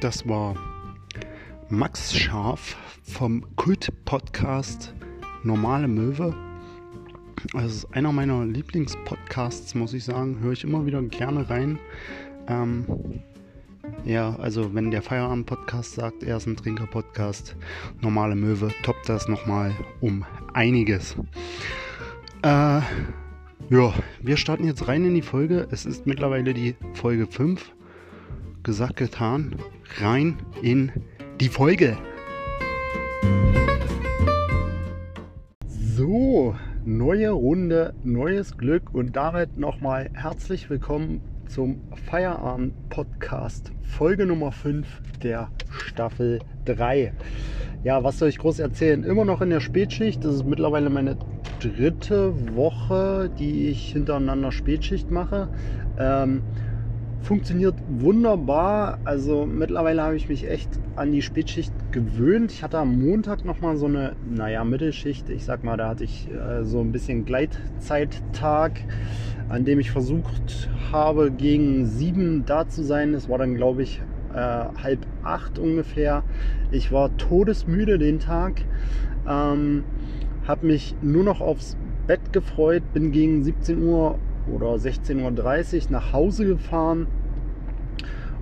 Das war Max Scharf vom Kult-Podcast Normale Möwe. Das ist einer meiner Lieblingspodcasts, muss ich sagen. Höre ich immer wieder gerne rein. Ähm, ja, also wenn der Feierabend-Podcast sagt, er ist ein Trinker-Podcast, Normale Möwe, toppt das nochmal um einiges. Äh, ja, wir starten jetzt rein in die Folge. Es ist mittlerweile die Folge 5. Gesagt, getan. Rein in die Folge. So, neue Runde, neues Glück und damit nochmal herzlich willkommen zum Feierabend-Podcast, Folge Nummer 5 der Staffel 3. Ja, was soll ich groß erzählen? Immer noch in der Spätschicht. Das ist mittlerweile meine dritte Woche, die ich hintereinander Spätschicht mache. Ähm, funktioniert wunderbar. Also mittlerweile habe ich mich echt an die Spätschicht gewöhnt. Ich hatte am Montag nochmal so eine, naja, Mittelschicht. Ich sag mal, da hatte ich äh, so ein bisschen Gleitzeittag, an dem ich versucht habe, gegen sieben da zu sein. Es war dann, glaube ich, äh, halb acht ungefähr. Ich war todesmüde den Tag. Ähm, habe mich nur noch aufs Bett gefreut, bin gegen 17 Uhr oder 16.30 Uhr nach Hause gefahren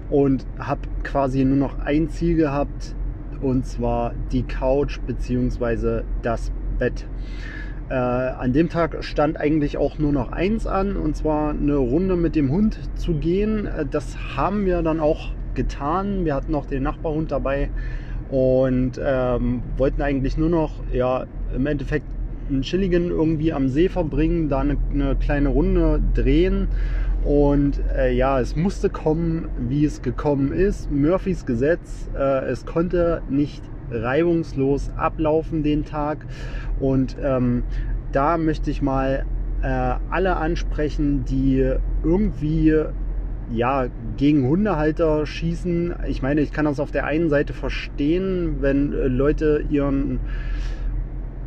und habe quasi nur noch ein Ziel gehabt und zwar die Couch bzw. das Bett. Äh, an dem Tag stand eigentlich auch nur noch eins an und zwar eine Runde mit dem Hund zu gehen. Äh, das haben wir dann auch getan. Wir hatten noch den Nachbarhund dabei und ähm, wollten eigentlich nur noch ja, im Endeffekt einen chilligen irgendwie am See verbringen, da eine, eine kleine Runde drehen. Und äh, ja, es musste kommen, wie es gekommen ist. Murphys Gesetz, äh, es konnte nicht reibungslos ablaufen den Tag. Und ähm, da möchte ich mal äh, alle ansprechen, die irgendwie ja, gegen Hundehalter schießen. Ich meine, ich kann das auf der einen Seite verstehen, wenn äh, Leute ihren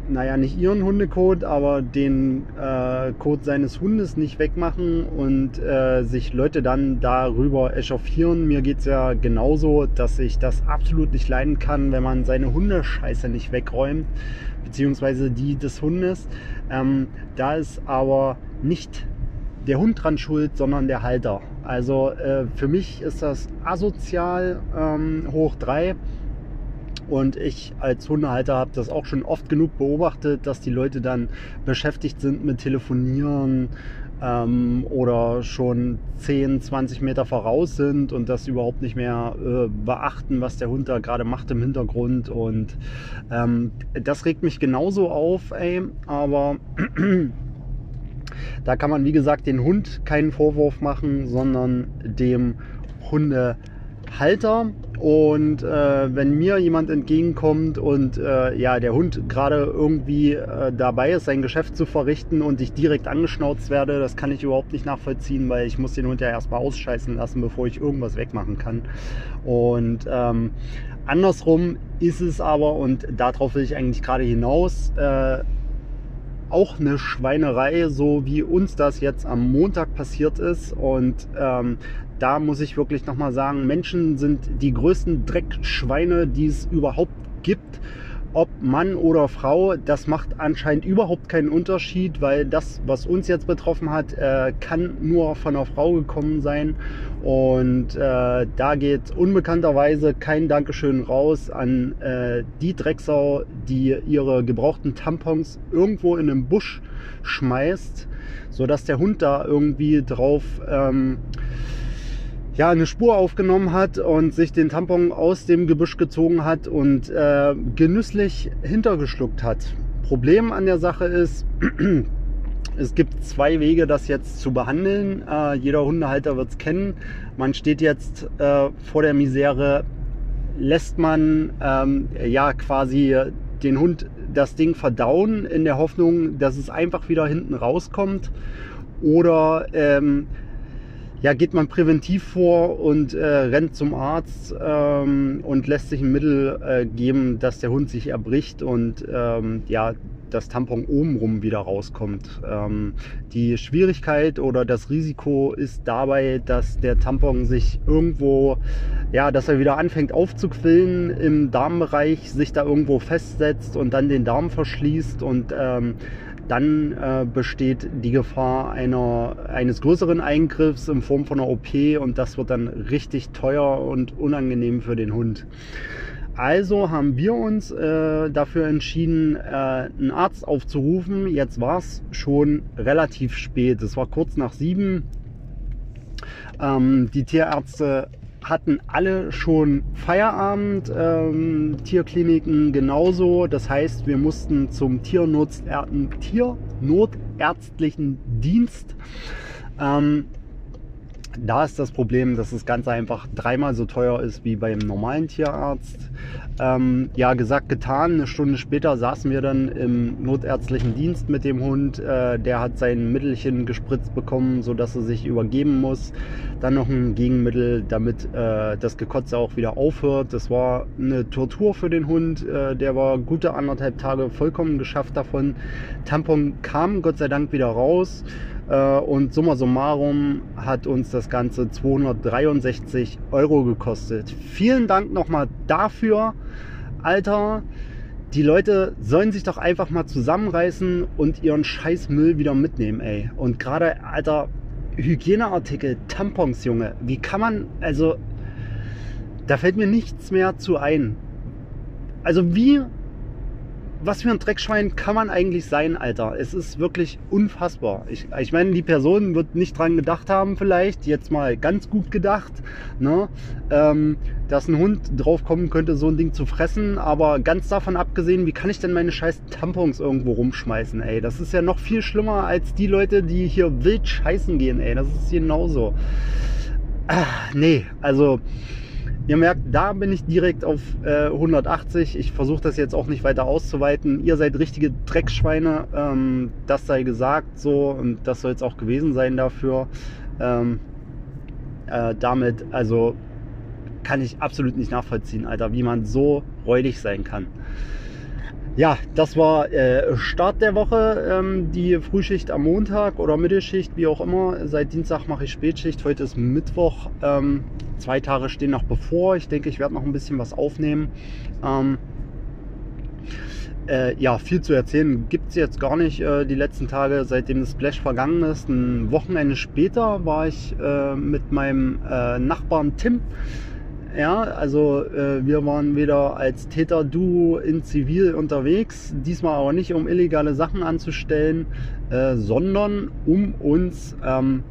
naja, nicht ihren Hundecode, aber den äh, Code seines Hundes nicht wegmachen und äh, sich Leute dann darüber echauffieren. Mir geht es ja genauso, dass ich das absolut nicht leiden kann, wenn man seine Hundescheiße nicht wegräumt, beziehungsweise die des Hundes. Ähm, da ist aber nicht der Hund dran schuld, sondern der Halter. Also äh, für mich ist das asozial ähm, hoch drei und ich als Hundehalter habe das auch schon oft genug beobachtet, dass die Leute dann beschäftigt sind mit Telefonieren ähm, oder schon 10, 20 Meter voraus sind und das überhaupt nicht mehr äh, beachten, was der Hund da gerade macht im Hintergrund. Und ähm, das regt mich genauso auf, ey. Aber da kann man, wie gesagt, den Hund keinen Vorwurf machen, sondern dem Hundehalter. Und äh, wenn mir jemand entgegenkommt und äh, ja, der Hund gerade irgendwie äh, dabei ist, sein Geschäft zu verrichten und ich direkt angeschnauzt werde, das kann ich überhaupt nicht nachvollziehen, weil ich muss den Hund ja erstmal ausscheißen lassen, bevor ich irgendwas wegmachen kann. Und ähm, andersrum ist es aber, und darauf will ich eigentlich gerade hinaus, äh, auch eine Schweinerei, so wie uns das jetzt am Montag passiert ist. Und ähm, da muss ich wirklich nochmal sagen, Menschen sind die größten Dreckschweine, die es überhaupt gibt ob Mann oder Frau, das macht anscheinend überhaupt keinen Unterschied, weil das, was uns jetzt betroffen hat, äh, kann nur von einer Frau gekommen sein. Und äh, da geht unbekannterweise kein Dankeschön raus an äh, die Drecksau, die ihre gebrauchten Tampons irgendwo in einem Busch schmeißt, sodass der Hund da irgendwie drauf... Ähm, ja, eine Spur aufgenommen hat und sich den Tampon aus dem Gebüsch gezogen hat und äh, genüsslich hintergeschluckt hat. Problem an der Sache ist, es gibt zwei Wege, das jetzt zu behandeln. Äh, jeder Hundehalter wird es kennen. Man steht jetzt äh, vor der Misere, lässt man ähm, ja quasi den Hund das Ding verdauen in der Hoffnung, dass es einfach wieder hinten rauskommt. Oder ähm, ja, geht man präventiv vor und äh, rennt zum Arzt ähm, und lässt sich ein Mittel äh, geben, dass der Hund sich erbricht und ähm, ja, das Tampon obenrum wieder rauskommt. Ähm, die Schwierigkeit oder das Risiko ist dabei, dass der Tampon sich irgendwo, ja, dass er wieder anfängt aufzuquillen im Darmbereich, sich da irgendwo festsetzt und dann den Darm verschließt und ähm, dann äh, besteht die Gefahr einer, eines größeren Eingriffs in Form von einer OP und das wird dann richtig teuer und unangenehm für den Hund. Also haben wir uns äh, dafür entschieden, äh, einen Arzt aufzurufen. Jetzt war es schon relativ spät. Es war kurz nach sieben. Ähm, die Tierärzte hatten alle schon Feierabend, ähm, Tierkliniken genauso. Das heißt, wir mussten zum Tiernotärztlichen Dienst. Ähm, da ist das Problem, dass das Ganze einfach dreimal so teuer ist wie beim normalen Tierarzt. Ähm, ja, gesagt, getan. Eine Stunde später saßen wir dann im notärztlichen Dienst mit dem Hund. Äh, der hat sein Mittelchen gespritzt bekommen, sodass er sich übergeben muss. Dann noch ein Gegenmittel, damit äh, das Gekotze auch wieder aufhört. Das war eine Tortur für den Hund. Äh, der war gute anderthalb Tage vollkommen geschafft davon. Tampon kam Gott sei Dank wieder raus. Äh, und summa summarum hat uns das Ganze 263 Euro gekostet. Vielen Dank nochmal dafür, Alter. Die Leute sollen sich doch einfach mal zusammenreißen und ihren scheiß Müll wieder mitnehmen, ey. Und gerade, Alter, Hygieneartikel, Tampons, Junge. Wie kann man, also, da fällt mir nichts mehr zu ein. Also wie was für ein Dreckschwein kann man eigentlich sein, Alter? Es ist wirklich unfassbar. Ich, ich meine, die Person wird nicht dran gedacht haben, vielleicht, jetzt mal ganz gut gedacht, ne? Ähm, dass ein Hund drauf kommen könnte, so ein Ding zu fressen. Aber ganz davon abgesehen, wie kann ich denn meine scheiß Tampons irgendwo rumschmeißen, ey? Das ist ja noch viel schlimmer als die Leute, die hier wild scheißen gehen, ey. Das ist genauso. Ah, nee, also Ihr merkt, da bin ich direkt auf äh, 180. Ich versuche das jetzt auch nicht weiter auszuweiten. Ihr seid richtige Dreckschweine. Ähm, das sei gesagt so und das soll es auch gewesen sein dafür. Ähm, äh, damit, also kann ich absolut nicht nachvollziehen, Alter, wie man so räudig sein kann. Ja, das war äh, Start der Woche, ähm, die Frühschicht am Montag oder Mittelschicht, wie auch immer. Seit Dienstag mache ich Spätschicht, heute ist Mittwoch. Ähm, zwei Tage stehen noch bevor. Ich denke, ich werde noch ein bisschen was aufnehmen. Ähm, äh, ja, viel zu erzählen gibt es jetzt gar nicht äh, die letzten Tage, seitdem das Splash vergangen ist. Ein Wochenende später war ich äh, mit meinem äh, Nachbarn Tim ja, also äh, wir waren wieder als Täter-Duo in Zivil unterwegs, diesmal aber nicht um illegale Sachen anzustellen, äh, sondern um uns ähm,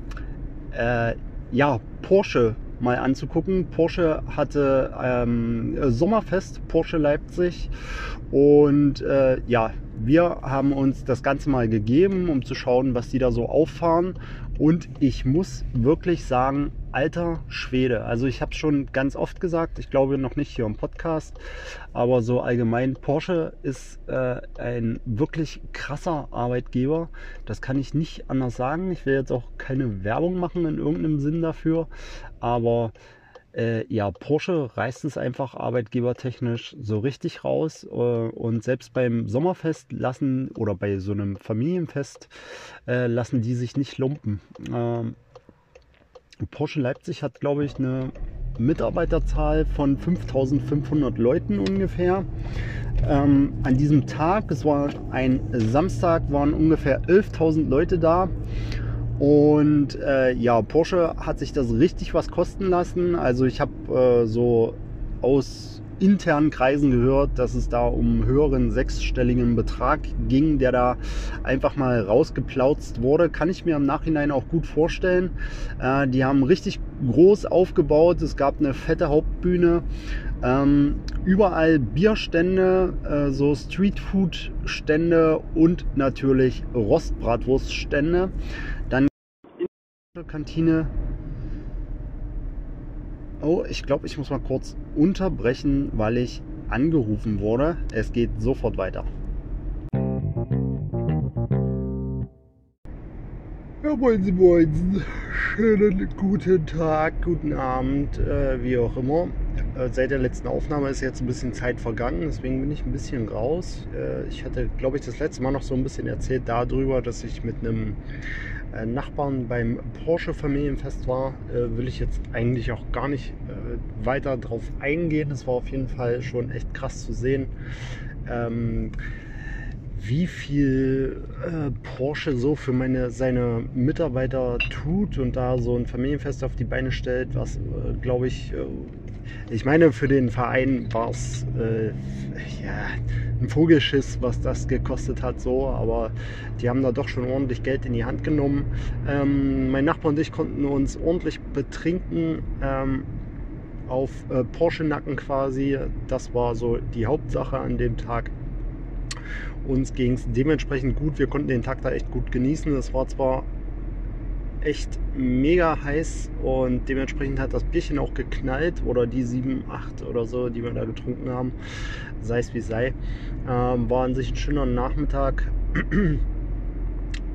äh, ja, Porsche mal anzugucken. Porsche hatte ähm, Sommerfest, Porsche Leipzig und äh, ja, wir haben uns das Ganze mal gegeben, um zu schauen, was die da so auffahren. Und ich muss wirklich sagen, alter Schwede. Also ich habe es schon ganz oft gesagt, ich glaube noch nicht hier im Podcast, aber so allgemein, Porsche ist äh, ein wirklich krasser Arbeitgeber. Das kann ich nicht anders sagen. Ich will jetzt auch keine Werbung machen in irgendeinem Sinn dafür, aber äh, ja, Porsche reißt es einfach arbeitgebertechnisch so richtig raus. Äh, und selbst beim Sommerfest lassen oder bei so einem Familienfest äh, lassen die sich nicht lumpen. Porsche Leipzig hat, glaube ich, eine Mitarbeiterzahl von 5500 Leuten ungefähr. Ähm, an diesem Tag, es war ein Samstag, waren ungefähr 11.000 Leute da. Und äh, ja, Porsche hat sich das richtig was kosten lassen. Also ich habe äh, so aus internen Kreisen gehört, dass es da um höheren sechsstelligen Betrag ging, der da einfach mal rausgeplautzt wurde. Kann ich mir im Nachhinein auch gut vorstellen. Äh, die haben richtig groß aufgebaut. Es gab eine fette Hauptbühne. Ähm, überall Bierstände, äh, so Streetfood-Stände und natürlich Rostbratwurststände. Kantine. Oh, ich glaube, ich muss mal kurz unterbrechen, weil ich angerufen wurde. Es geht sofort weiter. Ja, moin moin. Schönen guten Tag, guten Abend, äh, wie auch immer. äh, seit der letzten Aufnahme ist jetzt ein bisschen Zeit vergangen, deswegen bin ich ein bisschen raus. Äh, ich hatte, glaube ich, das letzte Mal noch so ein bisschen erzählt darüber, dass ich mit einem Nachbarn beim Porsche Familienfest war. Äh, will ich jetzt eigentlich auch gar nicht äh, weiter drauf eingehen. Es war auf jeden Fall schon echt krass zu sehen. Ähm, wie viel äh, Porsche so für meine, seine Mitarbeiter tut und da so ein Familienfest auf die Beine stellt, was äh, glaube ich, äh, ich meine, für den Verein war es äh, ja, ein Vogelschiss, was das gekostet hat, so, aber die haben da doch schon ordentlich Geld in die Hand genommen. Ähm, mein Nachbar und ich konnten uns ordentlich betrinken. Ähm, auf äh, Porsche-Nacken quasi. Das war so die Hauptsache an dem Tag. Uns ging es dementsprechend gut. Wir konnten den Tag da echt gut genießen. Es war zwar echt mega heiß und dementsprechend hat das Bierchen auch geknallt oder die 7, 8 oder so, die wir da getrunken haben, sei es wie sei. Ähm, war an sich ein schöner Nachmittag.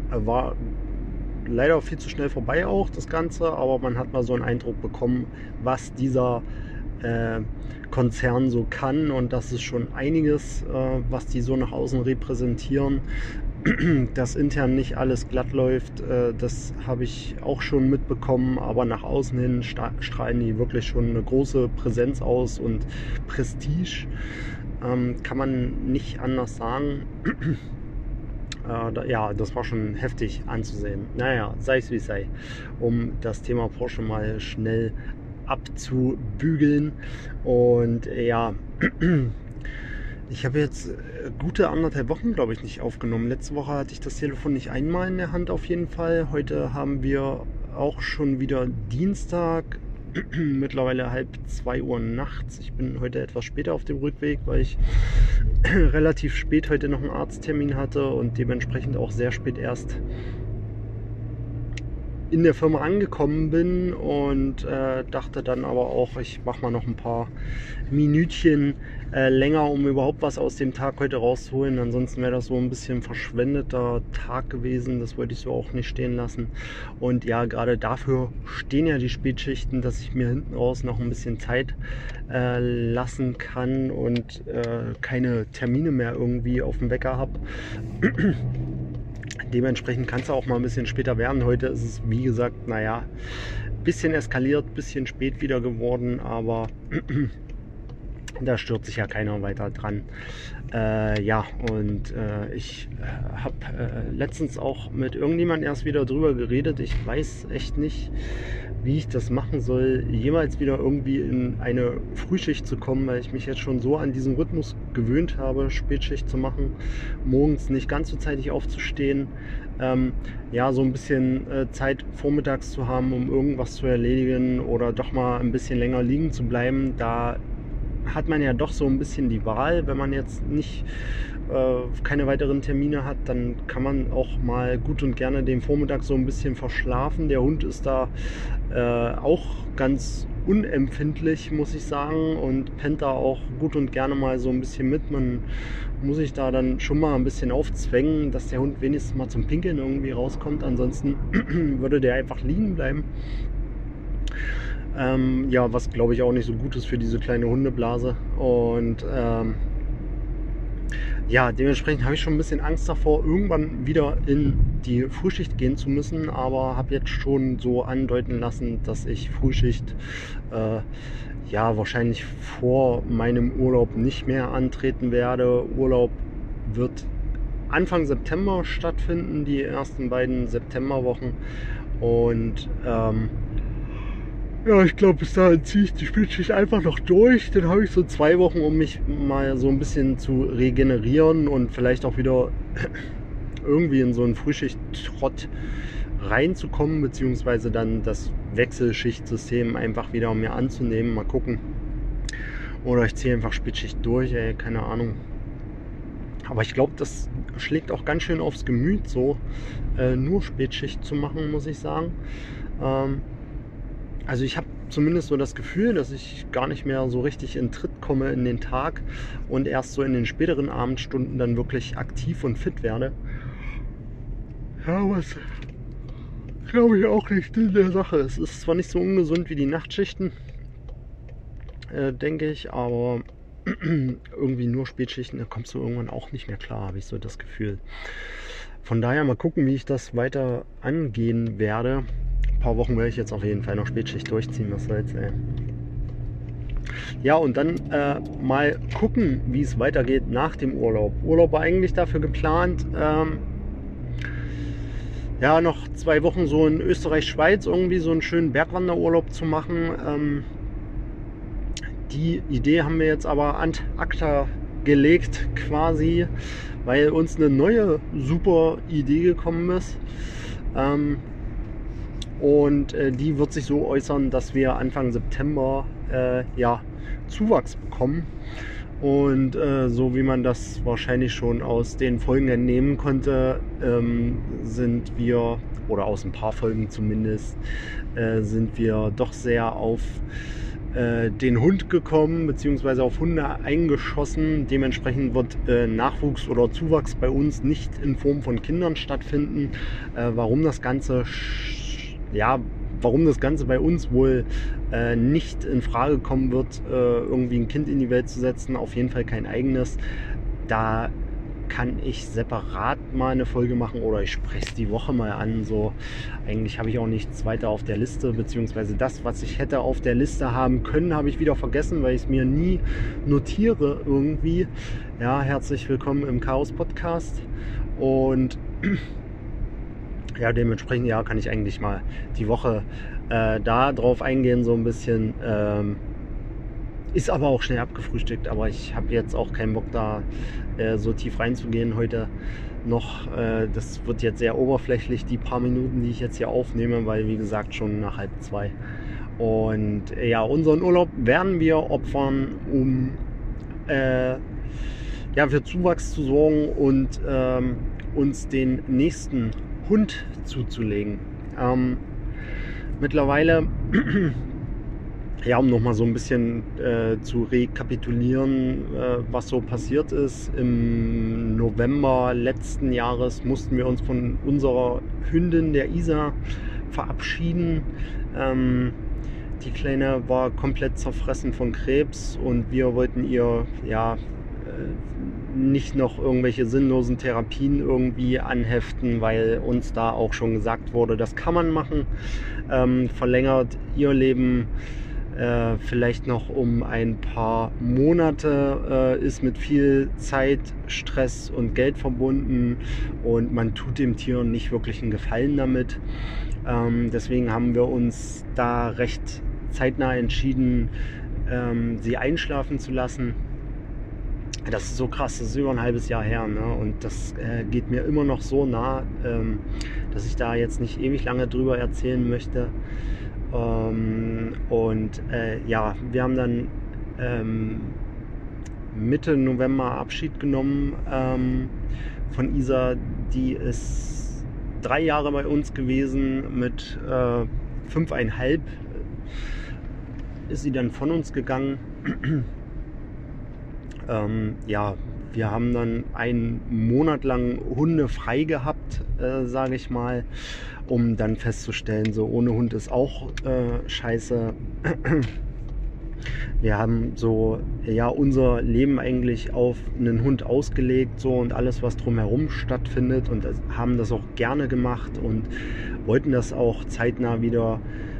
war leider viel zu schnell vorbei auch das Ganze, aber man hat mal so einen Eindruck bekommen, was dieser äh, Konzern so kann und das ist schon einiges, äh, was die so nach außen repräsentieren. Dass intern nicht alles glatt läuft, äh, das habe ich auch schon mitbekommen, aber nach außen hin strahlen die wirklich schon eine große Präsenz aus und Prestige. Ähm, kann man nicht anders sagen. Äh, ja, das war schon heftig anzusehen. Naja, sei es wie es sei, um das Thema Porsche mal schnell abzubügeln. Und ja, ich habe jetzt äh, gute anderthalb Wochen, glaube ich, nicht aufgenommen. Letzte Woche hatte ich das Telefon nicht einmal in der Hand auf jeden Fall. Heute haben wir auch schon wieder Dienstag, mittlerweile halb zwei Uhr nachts. Ich bin heute etwas später auf dem Rückweg, weil ich relativ spät heute noch einen Arzttermin hatte und dementsprechend auch sehr spät erst in der Firma angekommen bin und äh, dachte dann aber auch, ich mache mal noch ein paar Minütchen äh, länger, um überhaupt was aus dem Tag heute rauszuholen. Ansonsten wäre das so ein bisschen verschwendeter Tag gewesen. Das wollte ich so auch nicht stehen lassen. Und ja, gerade dafür stehen ja die Spätschichten, dass ich mir hinten raus noch ein bisschen Zeit äh, lassen kann und äh, keine Termine mehr irgendwie auf dem Wecker habe. Dementsprechend kann es auch mal ein bisschen später werden. Heute ist es, wie gesagt, naja, bisschen eskaliert, bisschen spät wieder geworden, aber da stört sich ja keiner weiter dran. Äh, ja, und äh, ich äh, habe äh, letztens auch mit irgendjemandem erst wieder drüber geredet. Ich weiß echt nicht, wie ich das machen soll, jemals wieder irgendwie in eine Frühschicht zu kommen, weil ich mich jetzt schon so an diesen Rhythmus gewöhnt habe, Spätschicht zu machen, morgens nicht ganz so zeitig aufzustehen, ähm, ja, so ein bisschen äh, Zeit vormittags zu haben, um irgendwas zu erledigen oder doch mal ein bisschen länger liegen zu bleiben. Da hat man ja doch so ein bisschen die Wahl, wenn man jetzt nicht äh, keine weiteren Termine hat, dann kann man auch mal gut und gerne den Vormittag so ein bisschen verschlafen. Der Hund ist da äh, auch ganz unempfindlich, muss ich sagen, und pennt da auch gut und gerne mal so ein bisschen mit. Man muss sich da dann schon mal ein bisschen aufzwängen, dass der Hund wenigstens mal zum Pinkeln irgendwie rauskommt. Ansonsten würde der einfach liegen bleiben. Ähm, ja, was glaube ich auch nicht so gut ist für diese kleine Hundeblase. Und ähm, ja, dementsprechend habe ich schon ein bisschen Angst davor, irgendwann wieder in die Frühschicht gehen zu müssen, aber habe jetzt schon so andeuten lassen, dass ich Frühschicht äh, ja wahrscheinlich vor meinem Urlaub nicht mehr antreten werde. Urlaub wird Anfang September stattfinden, die ersten beiden Septemberwochen und ähm, ja, ich glaube, bis dahin ziehe ich die Spätschicht einfach noch durch. Dann habe ich so zwei Wochen, um mich mal so ein bisschen zu regenerieren und vielleicht auch wieder irgendwie in so einen Frühschicht-Trott reinzukommen, beziehungsweise dann das Wechselschichtsystem einfach wieder mir anzunehmen. Mal gucken. Oder ich ziehe einfach Spätschicht durch, ey, keine Ahnung. Aber ich glaube, das schlägt auch ganz schön aufs Gemüt, so äh, nur Spätschicht zu machen, muss ich sagen. Ähm, also ich habe zumindest so das Gefühl, dass ich gar nicht mehr so richtig in Tritt komme in den Tag und erst so in den späteren Abendstunden dann wirklich aktiv und fit werde. Ja, was glaube ich auch nicht in der Sache. Es ist zwar nicht so ungesund wie die Nachtschichten, äh, denke ich, aber irgendwie nur Spätschichten, da kommst du irgendwann auch nicht mehr klar, habe ich so das Gefühl. Von daher mal gucken, wie ich das weiter angehen werde. Paar Wochen werde ich jetzt auf jeden Fall noch Spätschicht durchziehen, was soll's, ey. Ja, und dann äh, mal gucken, wie es weitergeht nach dem Urlaub. Urlaub war eigentlich dafür geplant, ähm, ja, noch zwei Wochen so in Österreich-Schweiz irgendwie so einen schönen Bergwanderurlaub zu machen. Ähm, die Idee haben wir jetzt aber an acta gelegt quasi, weil uns eine neue super Idee gekommen ist. Ähm, und äh, die wird sich so äußern, dass wir Anfang September äh, ja, Zuwachs bekommen. Und äh, so wie man das wahrscheinlich schon aus den Folgen entnehmen konnte, ähm, sind wir, oder aus ein paar Folgen zumindest, äh, sind wir doch sehr auf äh, den Hund gekommen, beziehungsweise auf Hunde eingeschossen. Dementsprechend wird äh, Nachwuchs oder Zuwachs bei uns nicht in Form von Kindern stattfinden. Äh, warum das Ganze ja, warum das Ganze bei uns wohl äh, nicht in Frage kommen wird, äh, irgendwie ein Kind in die Welt zu setzen, auf jeden Fall kein eigenes. Da kann ich separat mal eine Folge machen oder ich spreche es die Woche mal an. So, eigentlich habe ich auch nichts weiter auf der Liste, beziehungsweise das, was ich hätte auf der Liste haben können, habe ich wieder vergessen, weil ich es mir nie notiere irgendwie. Ja, herzlich willkommen im Chaos Podcast und ja, dementsprechend ja, kann ich eigentlich mal die Woche äh, da drauf eingehen, so ein bisschen. Ähm, ist aber auch schnell abgefrühstückt, aber ich habe jetzt auch keinen Bock da äh, so tief reinzugehen heute noch. Äh, das wird jetzt sehr oberflächlich, die paar Minuten, die ich jetzt hier aufnehme, weil wie gesagt schon nach halb zwei. Und äh, ja, unseren Urlaub werden wir opfern, um äh, ja, für Zuwachs zu sorgen und ähm, uns den nächsten Hund zuzulegen. Ähm, mittlerweile, ja, um nochmal so ein bisschen äh, zu rekapitulieren, äh, was so passiert ist. Im November letzten Jahres mussten wir uns von unserer Hündin, der Isa, verabschieden. Ähm, die Kleine war komplett zerfressen von Krebs und wir wollten ihr ja nicht noch irgendwelche sinnlosen Therapien irgendwie anheften, weil uns da auch schon gesagt wurde, das kann man machen. Ähm, verlängert ihr Leben äh, vielleicht noch um ein paar Monate, äh, ist mit viel Zeit, Stress und Geld verbunden und man tut dem Tier nicht wirklich einen Gefallen damit. Ähm, deswegen haben wir uns da recht zeitnah entschieden, ähm, sie einschlafen zu lassen das ist so krass, das ist über ein halbes Jahr her. Ne? Und das äh, geht mir immer noch so nah, ähm, dass ich da jetzt nicht ewig lange drüber erzählen möchte. Ähm, und äh, ja, wir haben dann ähm, Mitte November Abschied genommen ähm, von Isa. Die ist drei Jahre bei uns gewesen. Mit äh, fünfeinhalb ist sie dann von uns gegangen. Ähm, ja, wir haben dann einen Monat lang Hunde frei gehabt, äh, sage ich mal, um dann festzustellen, so ohne Hund ist auch äh, scheiße. Wir haben so ja unser Leben eigentlich auf einen Hund ausgelegt so und alles was drumherum stattfindet und haben das auch gerne gemacht und wollten das auch zeitnah wieder äh,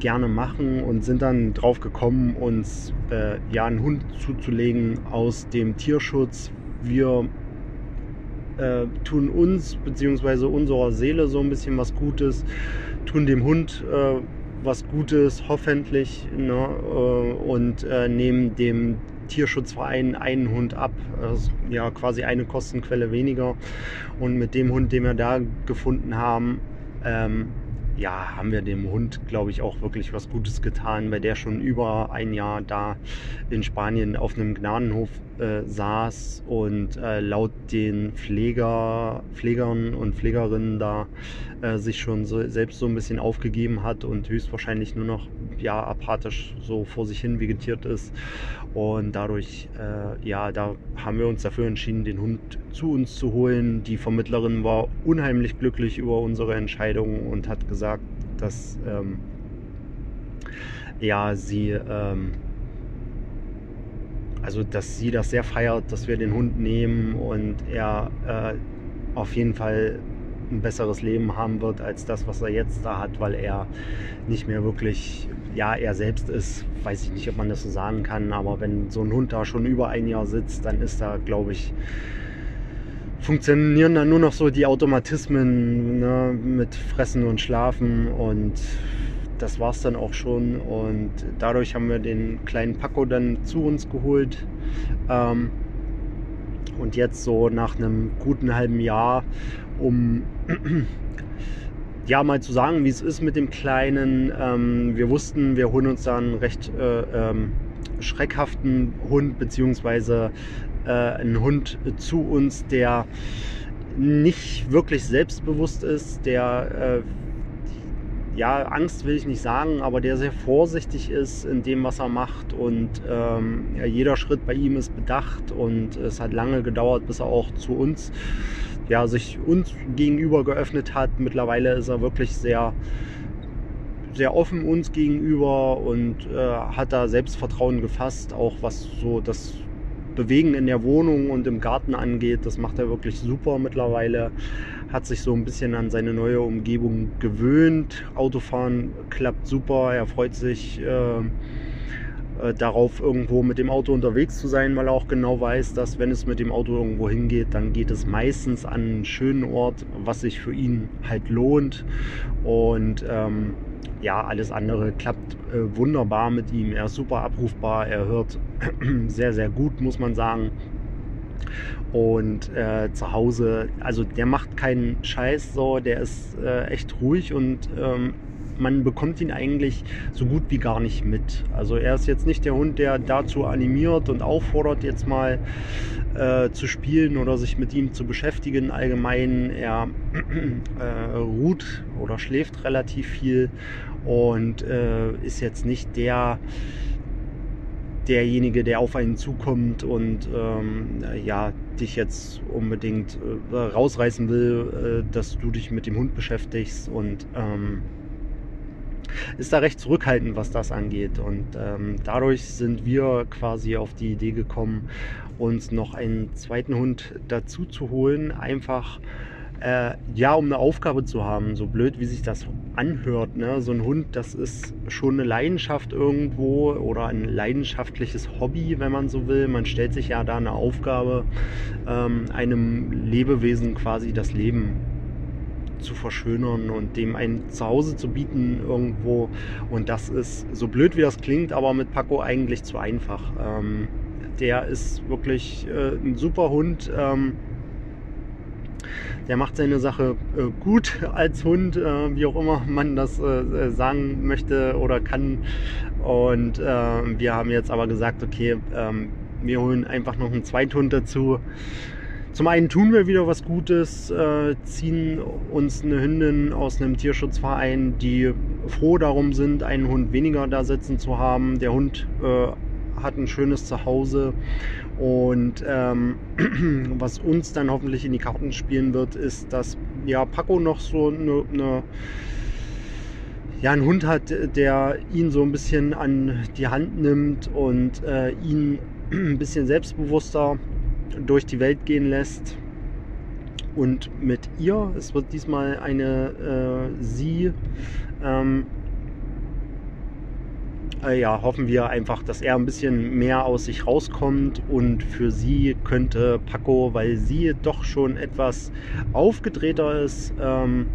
gerne machen und sind dann drauf gekommen, uns äh, ja einen Hund zuzulegen aus dem Tierschutz. Wir äh, tun uns bzw. unserer Seele so ein bisschen was Gutes, tun dem Hund äh, was Gutes, hoffentlich, ne, äh, und äh, nehmen dem Tierschutzverein einen Hund ab, also, ja quasi eine Kostenquelle weniger. Und mit dem Hund, den wir da gefunden haben, ähm, ja, haben wir dem Hund, glaube ich, auch wirklich was Gutes getan, weil der schon über ein Jahr da in Spanien auf einem Gnadenhof äh, saß und äh, laut den Pfleger, Pflegern und Pflegerinnen da äh, sich schon so, selbst so ein bisschen aufgegeben hat und höchstwahrscheinlich nur noch ja, apathisch so vor sich hin vegetiert ist. Und dadurch, äh, ja, da haben wir uns dafür entschieden, den Hund zu uns zu holen. Die Vermittlerin war unheimlich glücklich über unsere Entscheidung und hat gesagt, dass ähm, ja, sie ähm, also dass sie das sehr feiert, dass wir den Hund nehmen und er äh, auf jeden Fall ein besseres Leben haben wird als das, was er jetzt da hat, weil er nicht mehr wirklich, ja, er selbst ist. Weiß ich nicht, ob man das so sagen kann, aber wenn so ein Hund da schon über ein Jahr sitzt, dann ist da, glaube ich, funktionieren dann nur noch so die Automatismen ne, mit Fressen und Schlafen und das war es dann auch schon. Und dadurch haben wir den kleinen Paco dann zu uns geholt. Ähm, und jetzt so nach einem guten halben Jahr, um ja mal zu sagen, wie es ist mit dem Kleinen. Ähm, wir wussten, wir holen uns da einen recht äh, ähm, schreckhaften Hund, beziehungsweise äh, einen Hund zu uns, der nicht wirklich selbstbewusst ist, der äh, ja, Angst will ich nicht sagen, aber der sehr vorsichtig ist in dem, was er macht und ähm, ja, jeder Schritt bei ihm ist bedacht und es hat lange gedauert, bis er auch zu uns, ja, sich uns gegenüber geöffnet hat. Mittlerweile ist er wirklich sehr, sehr offen uns gegenüber und äh, hat da Selbstvertrauen gefasst, auch was so das Bewegen in der Wohnung und im Garten angeht. Das macht er wirklich super mittlerweile hat sich so ein bisschen an seine neue Umgebung gewöhnt. Autofahren klappt super, er freut sich äh, äh, darauf, irgendwo mit dem Auto unterwegs zu sein, weil er auch genau weiß, dass wenn es mit dem Auto irgendwo hingeht, dann geht es meistens an einen schönen Ort, was sich für ihn halt lohnt. Und ähm, ja, alles andere klappt äh, wunderbar mit ihm. Er ist super abrufbar, er hört sehr, sehr gut, muss man sagen. Und äh, zu Hause, also der macht keinen Scheiß so, der ist äh, echt ruhig und ähm, man bekommt ihn eigentlich so gut wie gar nicht mit. Also er ist jetzt nicht der Hund, der dazu animiert und auffordert, jetzt mal äh, zu spielen oder sich mit ihm zu beschäftigen. Allgemein, er äh, ruht oder schläft relativ viel und äh, ist jetzt nicht der derjenige, der auf einen zukommt und ähm, ja, dich jetzt unbedingt äh, rausreißen will, äh, dass du dich mit dem Hund beschäftigst und ähm, ist da recht zurückhaltend, was das angeht. Und ähm, dadurch sind wir quasi auf die Idee gekommen, uns noch einen zweiten Hund dazu zu holen, einfach äh, ja, um eine Aufgabe zu haben, so blöd wie sich das anhört. Ne? So ein Hund, das ist schon eine Leidenschaft irgendwo oder ein leidenschaftliches Hobby, wenn man so will. Man stellt sich ja da eine Aufgabe, ähm, einem Lebewesen quasi das Leben zu verschönern und dem ein Zuhause zu bieten irgendwo. Und das ist, so blöd wie das klingt, aber mit Paco eigentlich zu einfach. Ähm, der ist wirklich äh, ein super Hund. Ähm, der macht seine Sache äh, gut als Hund, äh, wie auch immer man das äh, sagen möchte oder kann. Und äh, wir haben jetzt aber gesagt, okay, ähm, wir holen einfach noch einen Zweithund dazu. Zum einen tun wir wieder was Gutes, äh, ziehen uns eine Hündin aus einem Tierschutzverein, die froh darum sind, einen Hund weniger da sitzen zu haben. Der Hund äh, hat ein schönes Zuhause und ähm, was uns dann hoffentlich in die Karten spielen wird, ist, dass ja Paco noch so eine, eine ja, einen Hund hat, der ihn so ein bisschen an die Hand nimmt und äh, ihn ein bisschen selbstbewusster durch die Welt gehen lässt. Und mit ihr, es wird diesmal eine äh, sie, ähm, äh, ja, hoffen wir einfach, dass er ein bisschen mehr aus sich rauskommt und für sie könnte Paco, weil sie doch schon etwas aufgedrehter ist, ähm,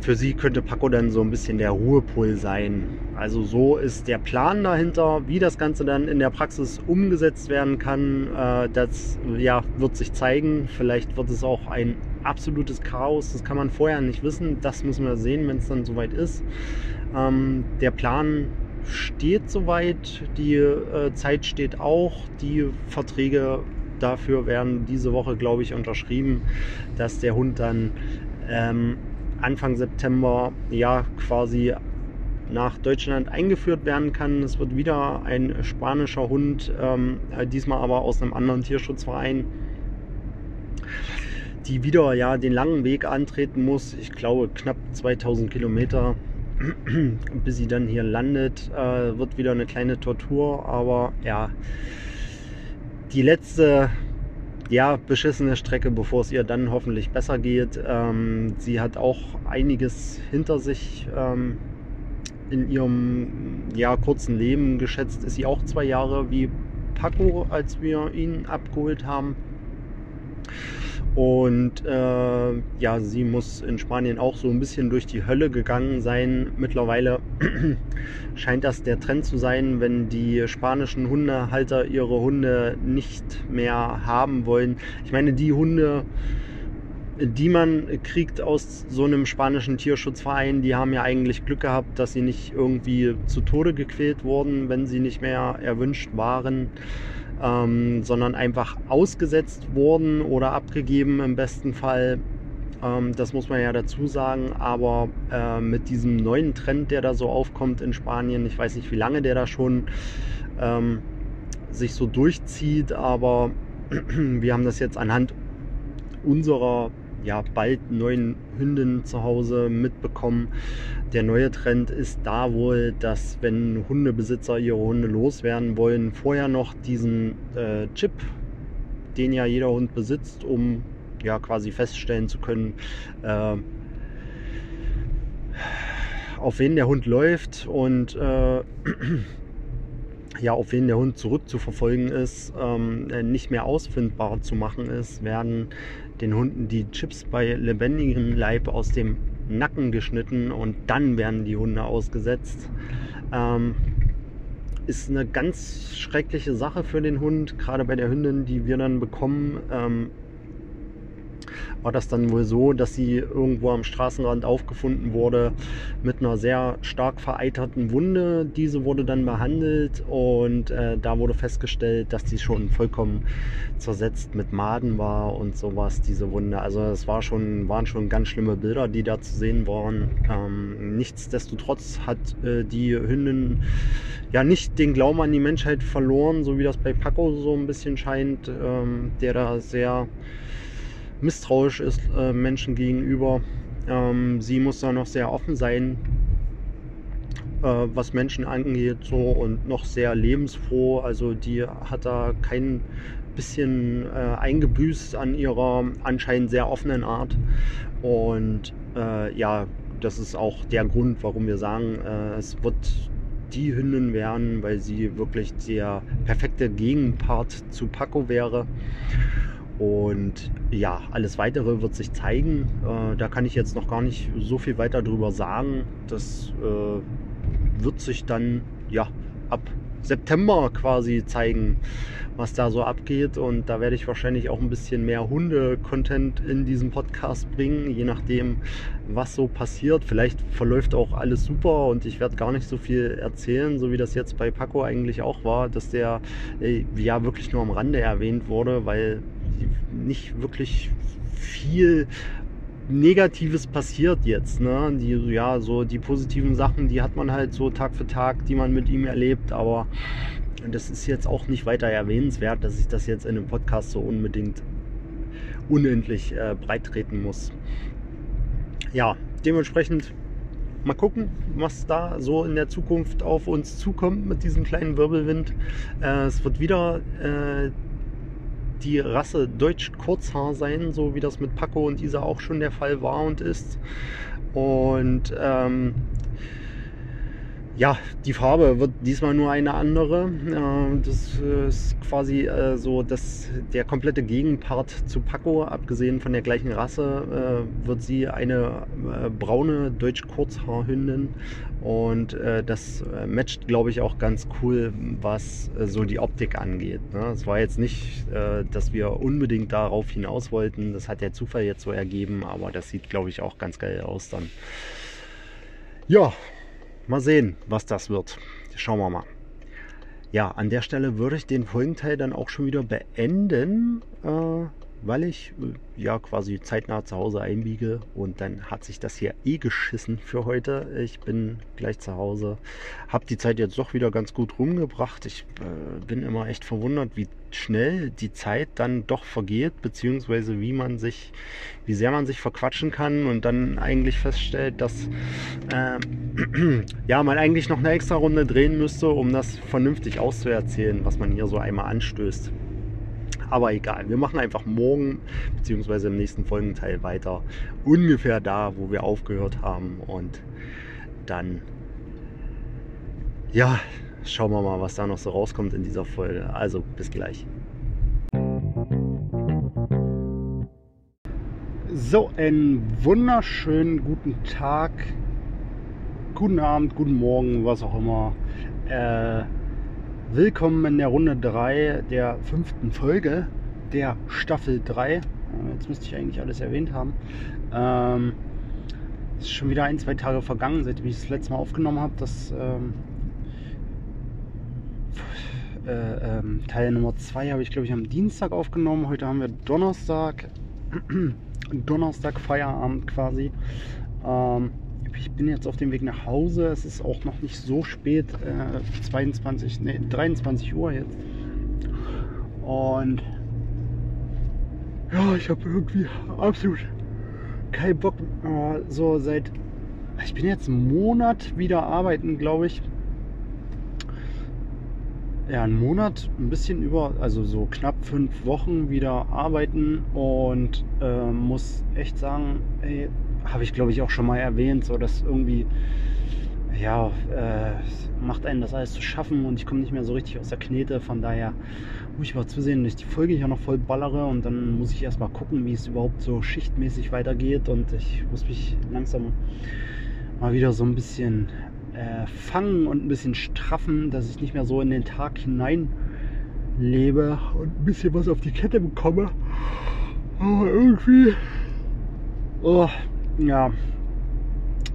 für sie könnte Paco dann so ein bisschen der Ruhepol sein. Also so ist der Plan dahinter, wie das Ganze dann in der Praxis umgesetzt werden kann. Äh, das ja, wird sich zeigen. Vielleicht wird es auch ein absolutes Chaos. Das kann man vorher nicht wissen. Das müssen wir sehen, wenn es dann soweit ist. Ähm, der Plan steht soweit. Die äh, Zeit steht auch. Die Verträge dafür werden diese Woche, glaube ich, unterschrieben, dass der Hund dann ähm, Anfang September ja quasi nach Deutschland eingeführt werden kann. Es wird wieder ein spanischer Hund, ähm, diesmal aber aus einem anderen Tierschutzverein, die wieder ja den langen Weg antreten muss. Ich glaube knapp 2000 Kilometer bis sie dann hier landet, äh, wird wieder eine kleine Tortur. Aber ja, die letzte ja, beschissene Strecke, bevor es ihr dann hoffentlich besser geht. Ähm, sie hat auch einiges hinter sich. Ähm, in ihrem ja, kurzen Leben geschätzt ist sie auch zwei Jahre wie Paco, als wir ihn abgeholt haben. Und äh, ja, sie muss in Spanien auch so ein bisschen durch die Hölle gegangen sein. Mittlerweile scheint das der Trend zu sein, wenn die spanischen Hundehalter ihre Hunde nicht mehr haben wollen. Ich meine, die Hunde, die man kriegt aus so einem spanischen Tierschutzverein, die haben ja eigentlich Glück gehabt, dass sie nicht irgendwie zu Tode gequält wurden, wenn sie nicht mehr erwünscht waren ähm, sondern einfach ausgesetzt wurden oder abgegeben im besten Fall. Ähm, das muss man ja dazu sagen. Aber äh, mit diesem neuen Trend, der da so aufkommt in Spanien, ich weiß nicht, wie lange der da schon ähm, sich so durchzieht, aber wir haben das jetzt anhand unserer ja, bald neuen Hündin zu Hause mitbekommen. Der neue Trend ist da wohl, dass wenn Hundebesitzer ihre Hunde loswerden wollen, vorher noch diesen äh, Chip, den ja jeder Hund besitzt, um ja quasi feststellen zu können, äh, auf wen der Hund läuft und äh, ja, auf wen der Hund zurückzuverfolgen ist, ähm, nicht mehr ausfindbar zu machen ist, werden den Hunden die Chips bei lebendigem Leib aus dem Nacken geschnitten und dann werden die Hunde ausgesetzt. Ähm, ist eine ganz schreckliche Sache für den Hund, gerade bei der Hündin, die wir dann bekommen. Ähm, war das dann wohl so, dass sie irgendwo am Straßenrand aufgefunden wurde mit einer sehr stark vereiterten Wunde. Diese wurde dann behandelt und äh, da wurde festgestellt, dass die schon vollkommen zersetzt mit Maden war und sowas, diese Wunde. Also es war schon, waren schon ganz schlimme Bilder, die da zu sehen waren. Ähm, nichtsdestotrotz hat äh, die Hündin ja nicht den Glauben an die Menschheit verloren, so wie das bei Paco so ein bisschen scheint, ähm, der da sehr misstrauisch ist äh, Menschen gegenüber. Ähm, sie muss da noch sehr offen sein, äh, was Menschen angeht, so und noch sehr lebensfroh. Also die hat da kein bisschen äh, eingebüßt an ihrer anscheinend sehr offenen Art. Und äh, ja, das ist auch der Grund, warum wir sagen, äh, es wird die Hündin werden, weil sie wirklich der perfekte Gegenpart zu Paco wäre. Und ja, alles weitere wird sich zeigen. Äh, da kann ich jetzt noch gar nicht so viel weiter drüber sagen. Das äh, wird sich dann ja ab September quasi zeigen, was da so abgeht. Und da werde ich wahrscheinlich auch ein bisschen mehr Hunde-Content in diesem Podcast bringen, je nachdem, was so passiert. Vielleicht verläuft auch alles super und ich werde gar nicht so viel erzählen, so wie das jetzt bei Paco eigentlich auch war, dass der äh, ja wirklich nur am Rande erwähnt wurde, weil nicht wirklich viel Negatives passiert jetzt. Ne? Die, ja, so die positiven Sachen, die hat man halt so Tag für Tag, die man mit ihm erlebt, aber das ist jetzt auch nicht weiter erwähnenswert, dass ich das jetzt in einem Podcast so unbedingt unendlich äh, breit treten muss. Ja, dementsprechend mal gucken, was da so in der Zukunft auf uns zukommt mit diesem kleinen Wirbelwind. Äh, es wird wieder äh, die Rasse Deutsch Kurzhaar sein, so wie das mit Paco und Isa auch schon der Fall war und ist. Und ähm, ja, die Farbe wird diesmal nur eine andere. Das ist quasi äh, so dass der komplette Gegenpart zu Paco. Abgesehen von der gleichen Rasse äh, wird sie eine äh, braune Deutsch-Kurzhaarhündin. Und das matcht, glaube ich, auch ganz cool, was so die Optik angeht. Ne? Es war jetzt nicht, dass wir unbedingt darauf hinaus wollten. Das hat der Zufall jetzt so ergeben. Aber das sieht, glaube ich, auch ganz geil aus dann. Ja, Mal sehen, was das wird. Schauen wir mal. Ja, an der Stelle würde ich den Folgenteil dann auch schon wieder beenden. Weil ich äh, ja quasi zeitnah zu Hause einbiege und dann hat sich das hier eh geschissen für heute. Ich bin gleich zu Hause, habe die Zeit jetzt doch wieder ganz gut rumgebracht. Ich äh, bin immer echt verwundert, wie schnell die Zeit dann doch vergeht, beziehungsweise wie man sich, wie sehr man sich verquatschen kann und dann eigentlich feststellt, dass äh, ja man eigentlich noch eine extra Runde drehen müsste, um das vernünftig auszuerzählen, was man hier so einmal anstößt. Aber egal, wir machen einfach morgen beziehungsweise im nächsten Folgenteil weiter. Ungefähr da, wo wir aufgehört haben. Und dann, ja, schauen wir mal, was da noch so rauskommt in dieser Folge. Also bis gleich. So, einen wunderschönen guten Tag, guten Abend, guten Morgen, was auch immer. Äh, Willkommen in der Runde 3 der fünften Folge der Staffel 3. Äh, jetzt müsste ich eigentlich alles erwähnt haben. Ähm, es ist schon wieder ein, zwei Tage vergangen, seitdem ich das letzte Mal aufgenommen habe. Das ähm, äh, ähm, Teil Nummer 2 habe ich, glaube ich, am Dienstag aufgenommen. Heute haben wir Donnerstag. Donnerstag Feierabend quasi. Ähm, ich bin jetzt auf dem Weg nach Hause. Es ist auch noch nicht so spät, äh, 22, nee, 23 Uhr jetzt. Und ja, ich habe irgendwie absolut keinen Bock. Äh, so seit, ich bin jetzt einen Monat wieder arbeiten, glaube ich. Ja, einen Monat, ein bisschen über, also so knapp fünf Wochen wieder arbeiten und äh, muss echt sagen, ey, habe ich glaube ich auch schon mal erwähnt, so dass irgendwie ja, äh, macht einen das alles zu schaffen und ich komme nicht mehr so richtig aus der Knete. Von daher muss ich mal zusehen, dass ich die Folge hier noch voll ballere und dann muss ich erstmal gucken, wie es überhaupt so schichtmäßig weitergeht und ich muss mich langsam mal wieder so ein bisschen äh, fangen und ein bisschen straffen, dass ich nicht mehr so in den Tag hinein lebe und ein bisschen was auf die Kette bekomme. Aber irgendwie, oh, ja,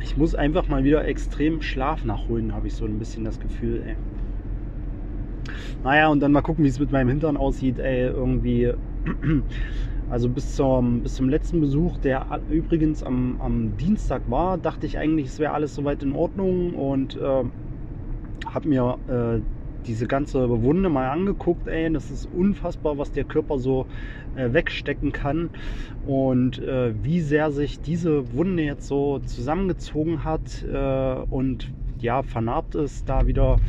ich muss einfach mal wieder extrem Schlaf nachholen, habe ich so ein bisschen das Gefühl, ey. Naja, und dann mal gucken, wie es mit meinem Hintern aussieht, ey, irgendwie. Also bis zum, bis zum letzten Besuch, der übrigens am, am Dienstag war, dachte ich eigentlich, es wäre alles soweit in Ordnung und äh, habe mir äh, diese ganze Wunde mal angeguckt, ey, das ist unfassbar, was der Körper so äh, wegstecken kann und äh, wie sehr sich diese Wunde jetzt so zusammengezogen hat äh, und ja, vernarbt ist, da wieder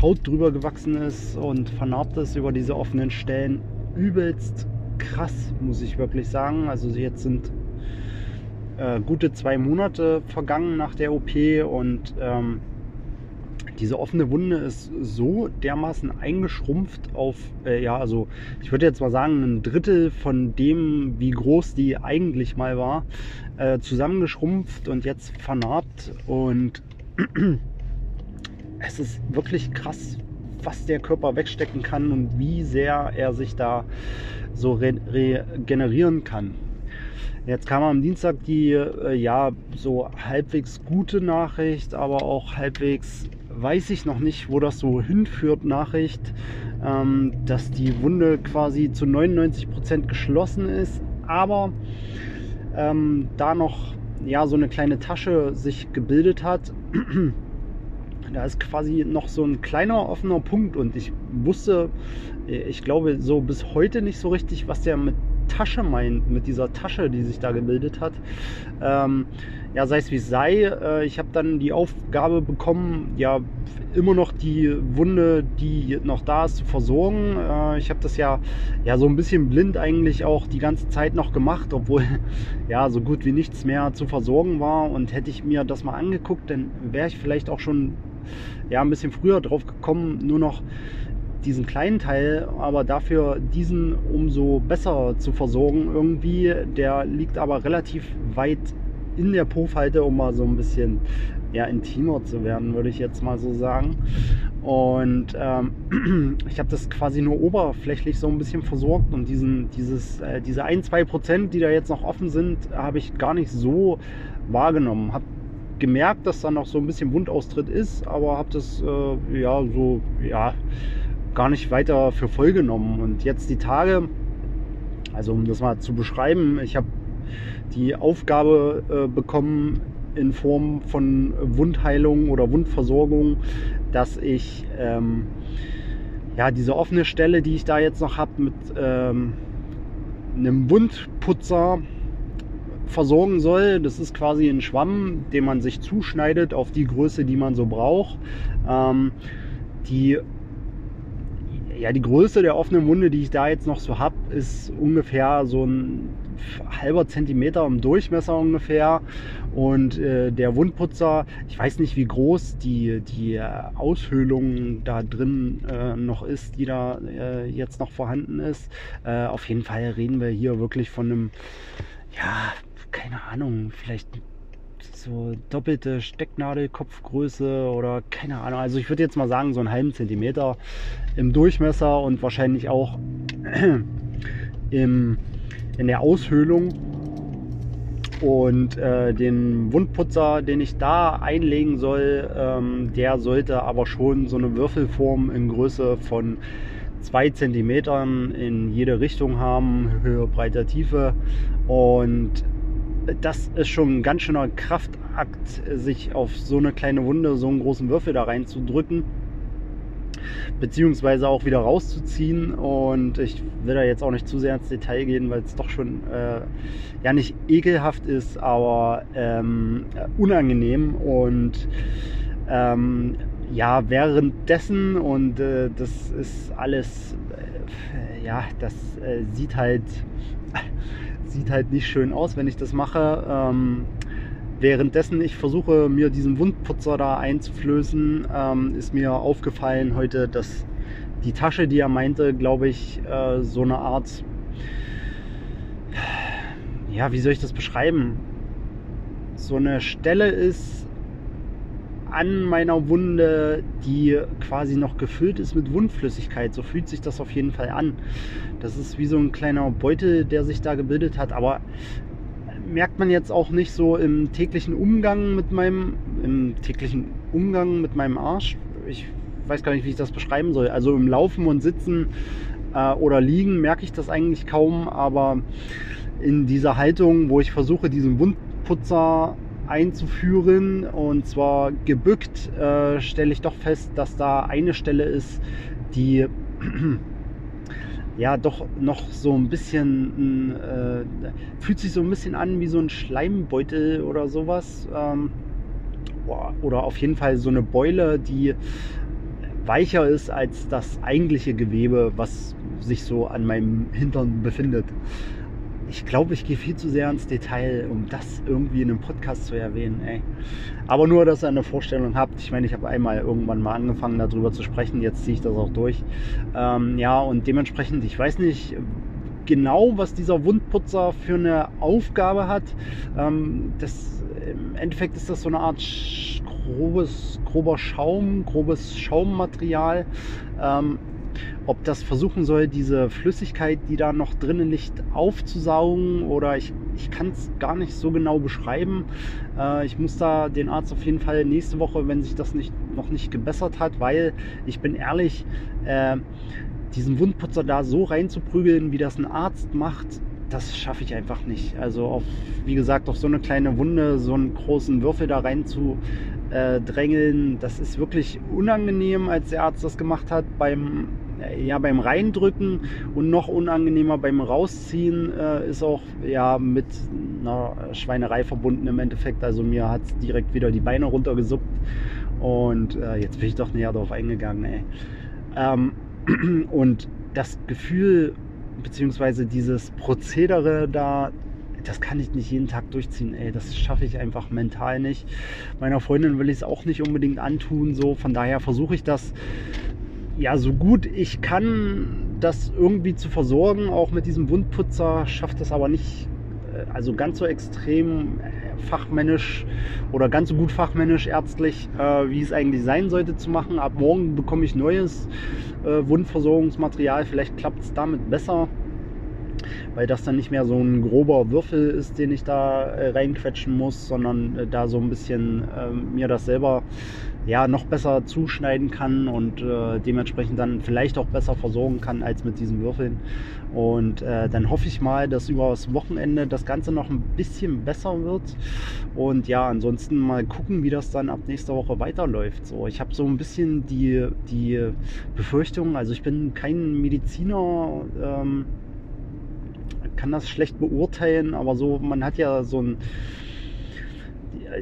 Haut drüber gewachsen ist und vernarbt ist über diese offenen Stellen. Übelst krass, muss ich wirklich sagen. Also jetzt sind äh, gute zwei Monate vergangen nach der OP und ähm, diese offene Wunde ist so dermaßen eingeschrumpft auf, äh, ja, also ich würde jetzt mal sagen, ein Drittel von dem, wie groß die eigentlich mal war, äh, zusammengeschrumpft und jetzt vernarbt. Und es ist wirklich krass, was der Körper wegstecken kann und wie sehr er sich da so regenerieren kann. Jetzt kam am Dienstag die äh, ja so halbwegs gute Nachricht, aber auch halbwegs weiß ich noch nicht, wo das so hinführt, Nachricht, ähm, dass die Wunde quasi zu 99 Prozent geschlossen ist, aber ähm, da noch ja so eine kleine Tasche sich gebildet hat. da ist quasi noch so ein kleiner offener Punkt und ich wusste, ich glaube so bis heute nicht so richtig, was der mit Tasche meint, mit dieser Tasche, die sich da gebildet hat. Ähm, ja, sei es wie es sei, äh, ich habe dann die Aufgabe bekommen, ja, immer noch die Wunde, die noch da ist, zu versorgen. Äh, ich habe das ja, ja so ein bisschen blind eigentlich auch die ganze Zeit noch gemacht, obwohl ja so gut wie nichts mehr zu versorgen war. Und hätte ich mir das mal angeguckt, dann wäre ich vielleicht auch schon ja, ein bisschen früher drauf gekommen, nur noch diesen kleinen Teil, aber dafür diesen umso besser zu versorgen irgendwie. Der liegt aber relativ weit in der Po-Falte, um mal so ein bisschen ja, intimer zu werden, würde ich jetzt mal so sagen. Und ähm, ich habe das quasi nur oberflächlich so ein bisschen versorgt und diesen, dieses, äh, diese 1-2 Prozent, die da jetzt noch offen sind, habe ich gar nicht so wahrgenommen. Habe gemerkt, dass da noch so ein bisschen Wundaustritt ist, aber habe das äh, ja so ja gar nicht weiter für voll genommen. Und jetzt die Tage Also um das mal zu beschreiben, ich habe die Aufgabe äh, bekommen in Form von Wundheilung oder Wundversorgung, dass ich ähm, ja diese offene Stelle, die ich da jetzt noch habe, mit ähm, einem Wundputzer versorgen soll. Das ist quasi ein Schwamm, den man sich zuschneidet auf die Größe, die man so braucht. Ähm, die ja, die Größe der offenen Wunde, die ich da jetzt noch so habe, ist ungefähr so ein halber Zentimeter im Durchmesser ungefähr. Und äh, der Wundputzer, ich weiß nicht, wie groß die, die Aushöhlung da drin äh, noch ist, die da äh, jetzt noch vorhanden ist. Äh, auf jeden Fall reden wir hier wirklich von einem, ja, keine Ahnung, vielleicht so doppelte Stecknadelkopfgröße oder keine Ahnung. Also ich würde jetzt mal sagen, so einen halben Zentimeter im Durchmesser und wahrscheinlich auch im, in der Aushöhlung. Und äh, den Wundputzer, den ich da einlegen soll, ähm, der sollte aber schon so eine Würfelform in Größe von 2 cm in jede Richtung haben, Höhe, Breite, Tiefe. Und das ist schon ein ganz schöner Kraftakt, sich auf so eine kleine Wunde, so einen großen Würfel da reinzudrücken. Beziehungsweise auch wieder rauszuziehen. Und ich will da jetzt auch nicht zu sehr ins Detail gehen, weil es doch schon äh, ja nicht ekelhaft ist, aber ähm, unangenehm. Und ähm, ja, währenddessen, und äh, das ist alles, äh, ja, das äh, sieht halt sieht halt nicht schön aus, wenn ich das mache. Ähm, währenddessen ich versuche, mir diesen Wundputzer da einzuflößen, ähm, ist mir aufgefallen heute, dass die Tasche, die er meinte, glaube ich, äh, so eine Art, ja, wie soll ich das beschreiben? So eine Stelle ist, an meiner Wunde, die quasi noch gefüllt ist mit Wundflüssigkeit. So fühlt sich das auf jeden Fall an. Das ist wie so ein kleiner Beutel, der sich da gebildet hat. Aber merkt man jetzt auch nicht so im täglichen Umgang mit meinem, im täglichen Umgang mit meinem Arsch. Ich weiß gar nicht, wie ich das beschreiben soll. Also im Laufen und Sitzen äh, oder Liegen merke ich das eigentlich kaum, aber in dieser Haltung, wo ich versuche, diesen Wundputzer einzuführen. Und zwar gebückt äh, stelle ich doch fest, dass da eine Stelle ist, die ja doch noch so ein bisschen äh, fühlt sich so ein bisschen an wie so ein Schleimbeutel oder sowas. Ähm, oder auf jeden Fall so eine Beule, die weicher ist als das eigentliche Gewebe, was sich so an meinem Hintern befindet ich glaube, ich gehe viel zu sehr ins Detail, um das irgendwie in einem Podcast zu erwähnen. Ey. Aber nur, dass ihr eine Vorstellung habt. Ich meine, ich habe einmal irgendwann mal angefangen, darüber zu sprechen. Jetzt ziehe ich das auch durch. Ähm, ja, und dementsprechend, ich weiß nicht genau, was dieser Wundputzer für eine Aufgabe hat. Ähm, das, Im Endeffekt ist das so eine Art grobes, grober Schaum, grobes Schaummaterial. Ähm, ob das versuchen soll, diese Flüssigkeit, die da noch drinnen liegt, aufzusaugen oder ich, ich kann es gar nicht so genau beschreiben. Äh, ich muss da den Arzt auf jeden Fall nächste Woche, wenn sich das nicht, noch nicht gebessert hat, weil ich bin ehrlich, äh, diesen Wundputzer da so reinzuprügeln, wie das ein Arzt macht, das schaffe ich einfach nicht. Also auf, wie gesagt, auf so eine kleine Wunde, so einen großen Würfel da rein zu äh, drängeln, das ist wirklich unangenehm, als der Arzt das gemacht hat. Beim ja, beim Reindrücken und noch unangenehmer beim Rausziehen äh, ist auch ja mit einer Schweinerei verbunden im Endeffekt. Also mir hat es direkt wieder die Beine runtergesuppt und äh, jetzt bin ich doch näher darauf eingegangen. Ey. Ähm, und das Gefühl beziehungsweise dieses Prozedere da, das kann ich nicht jeden Tag durchziehen, ey. Das schaffe ich einfach mental nicht. Meiner Freundin will ich es auch nicht unbedingt antun, so. Von daher versuche ich das ja, so gut ich kann, das irgendwie zu versorgen, auch mit diesem Wundputzer, schafft das aber nicht, äh, also ganz so extrem äh, fachmännisch oder ganz so gut fachmännisch ärztlich, äh, wie es eigentlich sein sollte zu machen. Ab morgen bekomme ich neues äh, Wundversorgungsmaterial, vielleicht klappt es damit besser. weil das dann nicht mehr so ein grober Würfel ist, den ich da äh, reinquetschen muss, sondern äh, da so ein bisschen mir das selber ja, noch besser zuschneiden kann und äh, dementsprechend dann vielleicht auch besser versorgen kann als mit diesen Würfeln. Und äh, dann hoffe ich mal, dass über das Wochenende das Ganze noch ein bisschen besser wird. Und ja, ansonsten mal gucken, wie das dann ab nächster Woche weiterläuft. So, ich habe so ein bisschen die, die Befürchtung, also ich bin kein Mediziner, ähm, kann das schlecht beurteilen, aber so, man hat ja so ein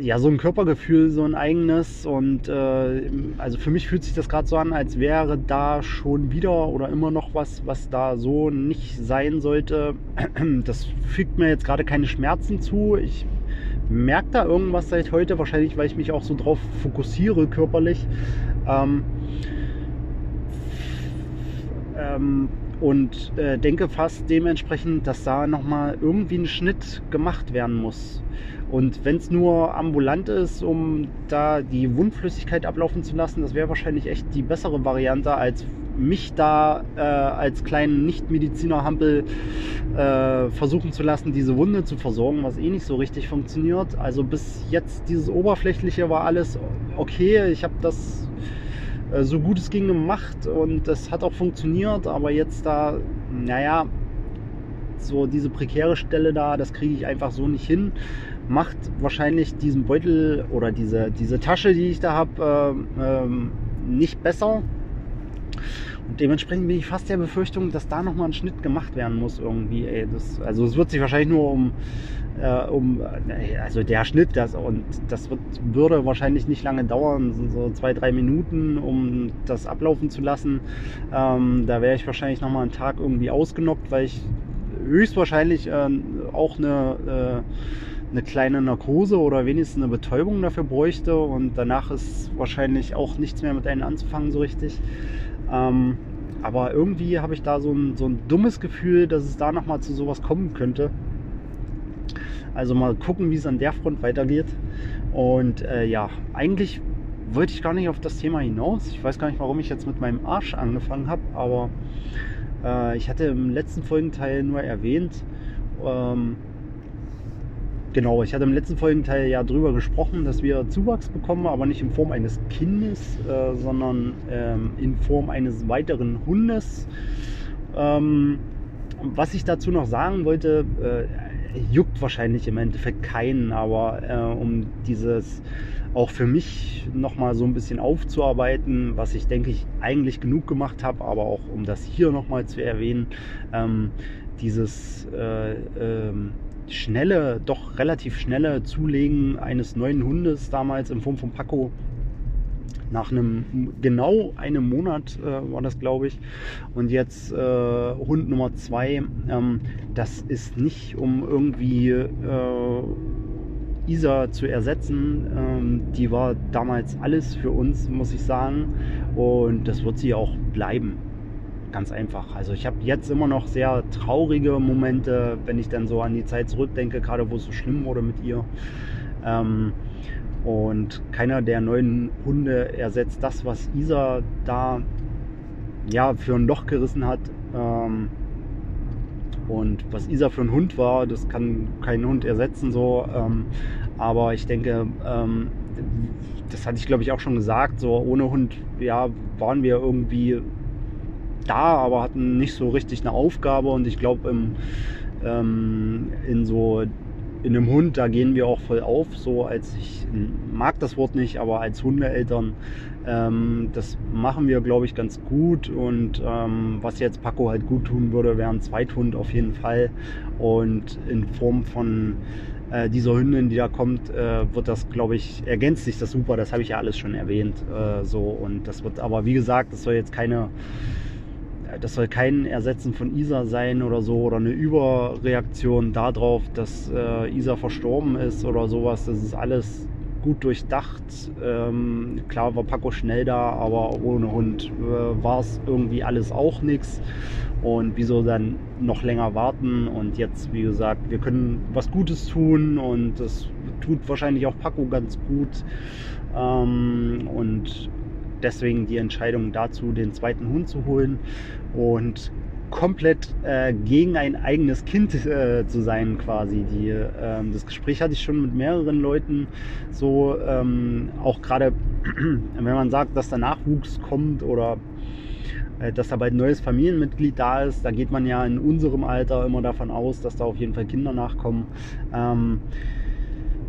ja, so ein Körpergefühl, so ein eigenes. Und äh, also für mich fühlt sich das gerade so an, als wäre da schon wieder oder immer noch was, was da so nicht sein sollte. Das fügt mir jetzt gerade keine Schmerzen zu. Ich merke da irgendwas seit heute, wahrscheinlich, weil ich mich auch so drauf fokussiere körperlich. Ähm, ähm, und äh, denke fast dementsprechend, dass da nochmal irgendwie ein Schnitt gemacht werden muss. Und wenn es nur ambulant ist, um da die Wundflüssigkeit ablaufen zu lassen, das wäre wahrscheinlich echt die bessere Variante, als mich da äh, als kleinen Nicht-Mediziner-Hampel äh, versuchen zu lassen, diese Wunde zu versorgen, was eh nicht so richtig funktioniert. Also bis jetzt dieses Oberflächliche war alles okay. Ich habe das äh, so gut es ging gemacht und das hat auch funktioniert, aber jetzt da, naja, so diese prekäre Stelle da, das kriege ich einfach so nicht hin macht wahrscheinlich diesen Beutel oder diese, diese Tasche, die ich da habe, äh, ähm, nicht besser. Und dementsprechend bin ich fast der Befürchtung, dass da nochmal ein Schnitt gemacht werden muss irgendwie. Ey, das, also es wird sich wahrscheinlich nur um, äh, um also der Schnitt, das und das wird, würde wahrscheinlich nicht lange dauern, so zwei, drei Minuten, um das ablaufen zu lassen. Ähm, da wäre ich wahrscheinlich nochmal einen Tag irgendwie ausgenockt, weil ich höchstwahrscheinlich äh, auch eine äh, eine kleine Narkose oder wenigstens eine Betäubung dafür bräuchte und danach ist wahrscheinlich auch nichts mehr mit einem anzufangen so richtig. Ähm, aber irgendwie habe ich da so ein, so ein dummes Gefühl, dass es da nochmal zu sowas kommen könnte. Also mal gucken, wie es an der Front weitergeht. Und äh, ja, eigentlich wollte ich gar nicht auf das Thema hinaus. Ich weiß gar nicht, warum ich jetzt mit meinem Arsch angefangen habe, aber äh, ich hatte im letzten Folgenteil nur erwähnt, ähm, Genau, ich hatte im letzten Folgenteil ja drüber gesprochen, dass wir Zuwachs bekommen, aber nicht in Form eines Kindes, äh, sondern ähm, in Form eines weiteren Hundes. Ähm, was ich dazu noch sagen wollte, äh, juckt wahrscheinlich im Endeffekt keinen, aber äh, um dieses auch für mich nochmal so ein bisschen aufzuarbeiten, was ich denke ich eigentlich genug gemacht habe, aber auch um das hier nochmal zu erwähnen, ähm, dieses äh, ähm, schnelle, doch relativ schnelle Zulegen eines neuen Hundes damals in Form von Paco. Nach einem genau einem Monat äh, war das, glaube ich. Und jetzt äh, Hund Nummer zwei. Ähm, das ist nicht, um irgendwie äh, Isa zu ersetzen. Ähm, die war damals alles für uns, muss ich sagen. Und das wird sie auch bleiben ganz einfach. Also ich habe jetzt immer noch sehr traurige Momente, wenn ich dann so an die Zeit zurückdenke, gerade wo es so schlimm wurde mit ihr. Ähm, und keiner der neuen Hunde ersetzt das, was Isa da ja für ein Loch gerissen hat. Ähm, und was Isa für ein Hund war, das kann kein Hund ersetzen so. Ähm, aber ich denke, ähm, das hatte ich glaube ich auch schon gesagt, so ohne Hund, ja, waren wir irgendwie da, aber hatten nicht so richtig eine Aufgabe. Und ich glaube, ähm, in so in einem Hund, da gehen wir auch voll auf. So als ich mag das Wort nicht, aber als Hundeeltern, ähm, das machen wir, glaube ich, ganz gut. Und ähm, was jetzt Paco halt gut tun würde, wäre ein Zweithund auf jeden Fall. Und in Form von äh, dieser Hündin, die da kommt, äh, wird das, glaube ich, ergänzt sich das super. Das habe ich ja alles schon erwähnt. Äh, so und das wird, aber wie gesagt, das soll jetzt keine das soll kein Ersetzen von Isa sein oder so oder eine Überreaktion darauf, dass äh, Isa verstorben ist oder sowas. Das ist alles gut durchdacht. Ähm, klar war Paco schnell da, aber ohne Hund äh, war es irgendwie alles auch nichts. Und wieso dann noch länger warten? Und jetzt, wie gesagt, wir können was Gutes tun und das tut wahrscheinlich auch Paco ganz gut. Ähm, und deswegen die Entscheidung dazu, den zweiten Hund zu holen. Und komplett äh, gegen ein eigenes Kind äh, zu sein quasi. Die, ähm, das Gespräch hatte ich schon mit mehreren Leuten, so ähm, auch gerade wenn man sagt, dass der Nachwuchs kommt oder äh, dass da bald ein neues Familienmitglied da ist, da geht man ja in unserem Alter immer davon aus, dass da auf jeden Fall Kinder nachkommen. Ähm,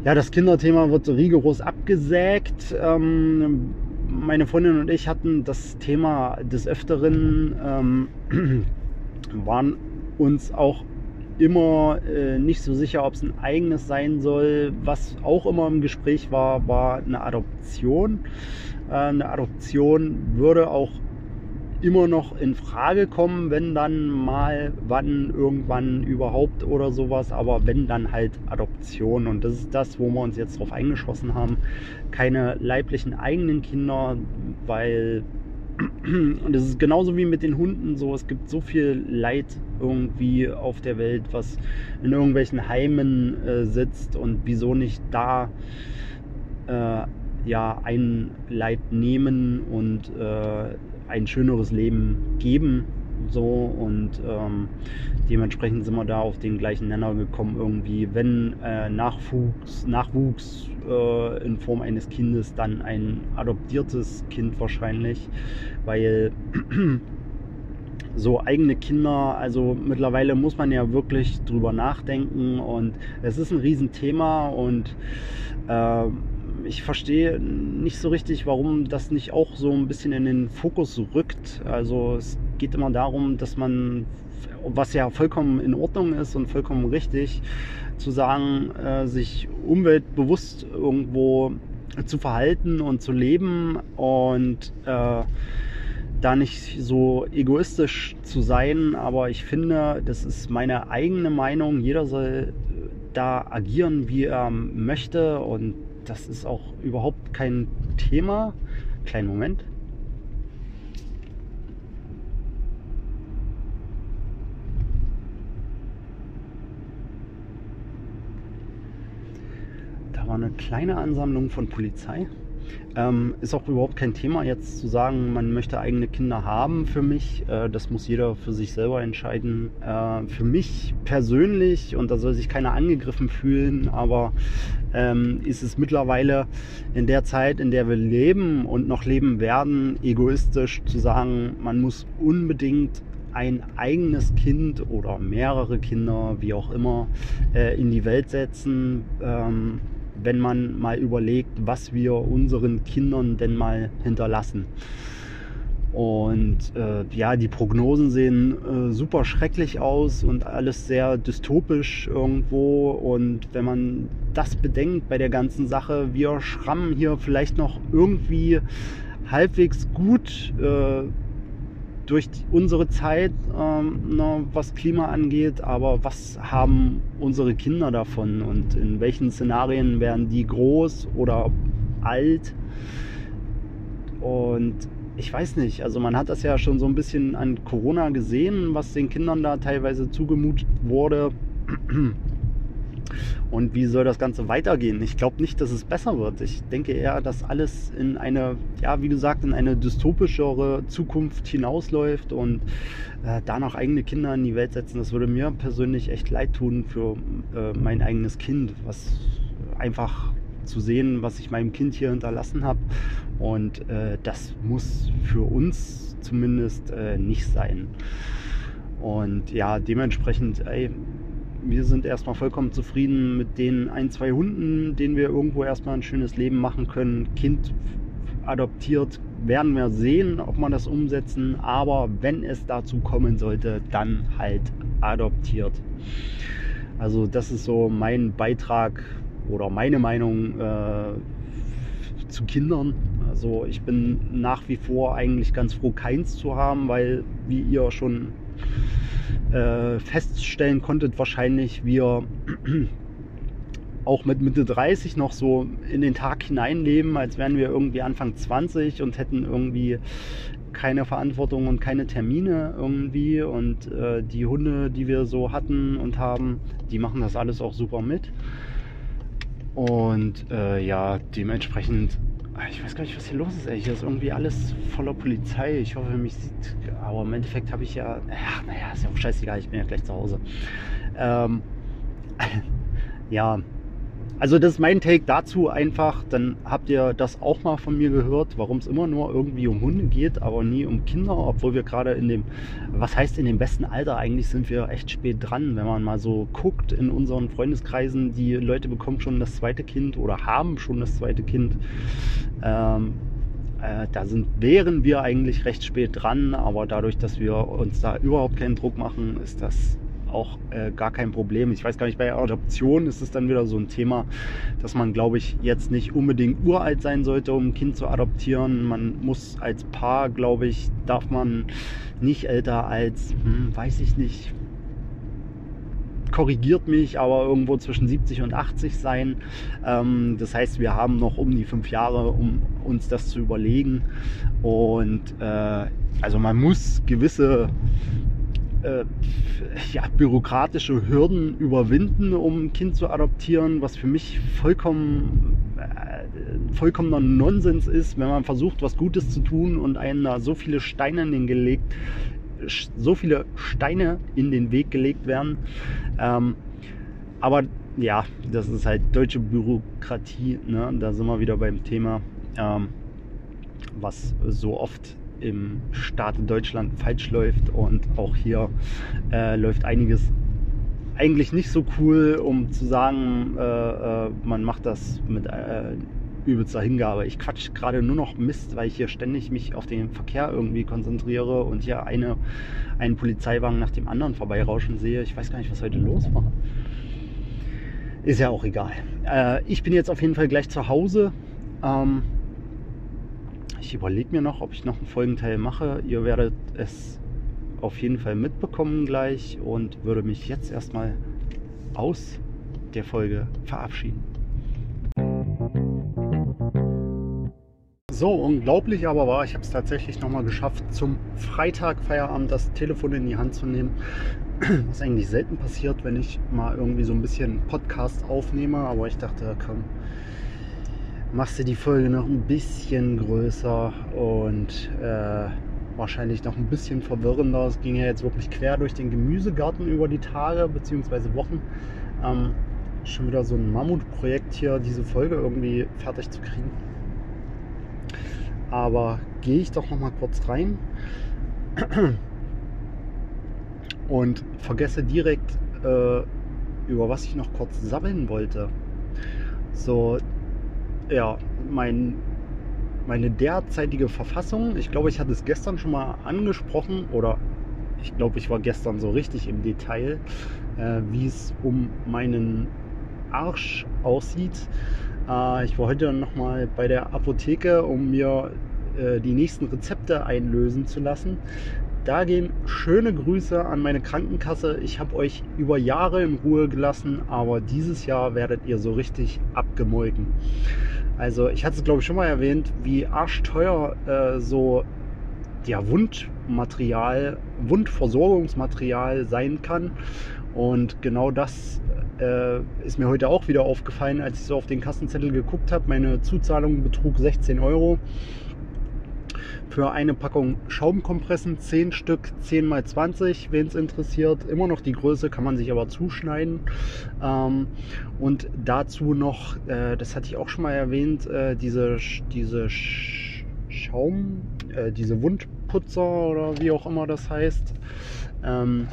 ja, das Kinderthema wird rigoros abgesägt. Ähm, meine Freundin und ich hatten das Thema des Öfteren, ähm, waren uns auch immer äh, nicht so sicher, ob es ein eigenes sein soll. Was auch immer im Gespräch war, war eine Adoption. Äh, eine Adoption würde auch immer noch in Frage kommen, wenn dann mal, wann, irgendwann überhaupt oder sowas. Aber wenn dann halt Adoption. Und das ist das, wo wir uns jetzt drauf eingeschossen haben. Keine leiblichen eigenen Kinder, weil und es ist genauso wie mit den Hunden so. Es gibt so viel Leid irgendwie auf der Welt, was in irgendwelchen Heimen äh, sitzt und wieso nicht da äh, ja ein Leid nehmen und äh, ein schöneres Leben geben. So und ähm, dementsprechend sind wir da auf den gleichen Nenner gekommen irgendwie. Wenn äh, Nachwuchs, Nachwuchs äh, in Form eines Kindes, dann ein adoptiertes Kind wahrscheinlich, weil so eigene Kinder, also mittlerweile muss man ja wirklich drüber nachdenken und es ist ein Riesenthema und äh, ich verstehe nicht so richtig, warum das nicht auch so ein bisschen in den Fokus rückt. Also es geht immer darum, dass man, was ja vollkommen in Ordnung ist und vollkommen richtig, zu sagen, äh, sich umweltbewusst irgendwo zu verhalten und zu leben und äh, da nicht so egoistisch zu sein. Aber ich finde, das ist meine eigene Meinung. Jeder soll da agieren, wie er möchte und das ist auch überhaupt kein Thema. Kleinen Moment. Da war eine kleine Ansammlung von Polizei. Ähm, ist auch überhaupt kein Thema jetzt zu sagen, man möchte eigene Kinder haben für mich. Äh, das muss jeder für sich selber entscheiden. Äh, für mich persönlich, und da soll sich keiner angegriffen fühlen, aber ähm, ist es mittlerweile in der Zeit, in der wir leben und noch leben werden, egoistisch zu sagen, man muss unbedingt ein eigenes Kind oder mehrere Kinder, wie auch immer, äh, in die Welt setzen. Ähm, wenn man mal überlegt, was wir unseren Kindern denn mal hinterlassen. Und äh, ja, die Prognosen sehen äh, super schrecklich aus und alles sehr dystopisch irgendwo. Und wenn man das bedenkt bei der ganzen Sache, wir schrammen hier vielleicht noch irgendwie halbwegs gut äh, durch unsere Zeit, ähm, na, was Klima angeht, aber was haben unsere Kinder davon und in welchen Szenarien werden die groß oder alt? Und ich weiß nicht, also man hat das ja schon so ein bisschen an Corona gesehen, was den Kindern da teilweise zugemutet wurde. Und wie soll das Ganze weitergehen? Ich glaube nicht, dass es besser wird. Ich denke eher, dass alles in eine, ja, wie gesagt, in eine dystopischere Zukunft hinausläuft und äh, da noch eigene Kinder in die Welt setzen. Das würde mir persönlich echt leid tun für äh, mein eigenes Kind, was einfach zu sehen, was ich meinem Kind hier hinterlassen habe. Und äh, das muss für uns zumindest äh, nicht sein. Und ja, dementsprechend, ey, wir sind erstmal vollkommen zufrieden mit den ein, zwei Hunden, denen wir irgendwo erstmal ein schönes Leben machen können. Kind adoptiert, werden wir sehen, ob wir das umsetzen. Aber wenn es dazu kommen sollte, dann halt adoptiert. Also das ist so mein Beitrag oder meine Meinung äh, zu Kindern. Also ich bin nach wie vor eigentlich ganz froh, keins zu haben, weil wie ihr schon äh, feststellen konntet, wahrscheinlich wir auch mit Mitte 30 noch so in den Tag hineinleben, als wären wir irgendwie Anfang 20 und hätten irgendwie keine Verantwortung und keine Termine irgendwie. Und äh, die Hunde, die wir so hatten und haben, die machen das alles auch super mit. Und äh, ja, dementsprechend ich weiß gar nicht, was hier los ist. Ey. Hier ist irgendwie alles voller Polizei. Ich hoffe, mich sieht. Aber im Endeffekt habe ich ja. Ja, naja, ist ja auch scheißegal. Ich bin ja gleich zu Hause. Ähm, ja, also das ist mein Take dazu einfach. Dann habt ihr das auch mal von mir gehört, warum es immer nur irgendwie um Hunde geht, aber nie um Kinder, obwohl wir gerade in dem, was heißt in dem besten Alter, eigentlich sind wir echt spät dran, wenn man mal so guckt in unseren Freundeskreisen, die Leute bekommen schon das zweite Kind oder haben schon das zweite Kind. Ähm, äh, da sind, wären wir eigentlich recht spät dran, aber dadurch, dass wir uns da überhaupt keinen Druck machen, ist das auch äh, gar kein Problem. Ich weiß gar nicht, bei Adoption ist es dann wieder so ein Thema, dass man, glaube ich, jetzt nicht unbedingt uralt sein sollte, um ein Kind zu adoptieren. Man muss als Paar, glaube ich, darf man nicht älter als, hm, weiß ich nicht, korrigiert mich, aber irgendwo zwischen 70 und 80 sein. Ähm, das heißt, wir haben noch um die fünf Jahre, um uns das zu überlegen. Und äh, also man muss gewisse äh, ja, bürokratische Hürden überwinden, um ein Kind zu adoptieren, was für mich vollkommen äh, vollkommener Nonsens ist, wenn man versucht, was Gutes zu tun und einem da so viele Steine in den gelegt, so viele Steine in den Weg gelegt werden. Ähm, aber ja, das ist halt deutsche Bürokratie. Ne? Da sind wir wieder beim Thema, ähm, was so oft im Staat Deutschland falsch läuft und auch hier äh, läuft einiges eigentlich nicht so cool, um zu sagen, äh, äh, man macht das mit äh, übelster Hingabe. Ich quatsch gerade nur noch Mist, weil ich hier ständig mich auf den Verkehr irgendwie konzentriere und hier eine, einen Polizeiwagen nach dem anderen vorbeirauschen sehe. Ich weiß gar nicht, was heute los war. Ist ja auch egal. Äh, ich bin jetzt auf jeden Fall gleich zu Hause. Ähm, ich überlege mir noch, ob ich noch einen Folgenteil mache. Ihr werdet es auf jeden Fall mitbekommen gleich und würde mich jetzt erstmal aus der Folge verabschieden. So, unglaublich aber war, ich habe es tatsächlich nochmal geschafft, zum Freitag Feierabend das Telefon in die Hand zu nehmen. Was eigentlich selten passiert, wenn ich mal irgendwie so ein bisschen Podcast aufnehme. Aber ich dachte, komm, machst du die Folge noch ein bisschen größer und äh, wahrscheinlich noch ein bisschen verwirrender. Es ging ja jetzt wirklich quer durch den Gemüsegarten über die Tage bzw. Wochen. Ähm, schon wieder so ein Mammutprojekt hier, diese Folge irgendwie fertig zu kriegen. Aber gehe ich doch noch mal kurz rein und vergesse direkt, äh, über was ich noch kurz sammeln wollte. So, ja, mein, meine derzeitige Verfassung, ich glaube, ich hatte es gestern schon mal angesprochen oder ich glaube, ich war gestern so richtig im Detail, äh, wie es um meinen Arsch aussieht. Äh, ich war heute noch mal bei der Apotheke, um mir äh, die nächsten Rezepte einlösen zu lassen. Da gehen schöne Grüße an meine Krankenkasse. Ich habe euch über Jahre in Ruhe gelassen, aber dieses Jahr werdet ihr so richtig abgemolken. Also ich hatte es glaube ich schon mal erwähnt, wie arschteuer äh, so ja, Wundmaterial, Wundversorgungsmaterial sein kann. Und genau das äh, ist mir heute auch wieder aufgefallen, als ich so auf den Kassenzettel geguckt habe. Meine Zuzahlung betrug 16 Euro für eine Packung Schaumkompressen, 10 Stück, 10 mal 20, wen es interessiert. Immer noch die Größe, kann man sich aber zuschneiden. Ähm, und dazu noch, äh, das hatte ich auch schon mal erwähnt, äh, diese, diese Schaum, äh, diese Wundputzer oder wie auch immer das heißt. Ähm,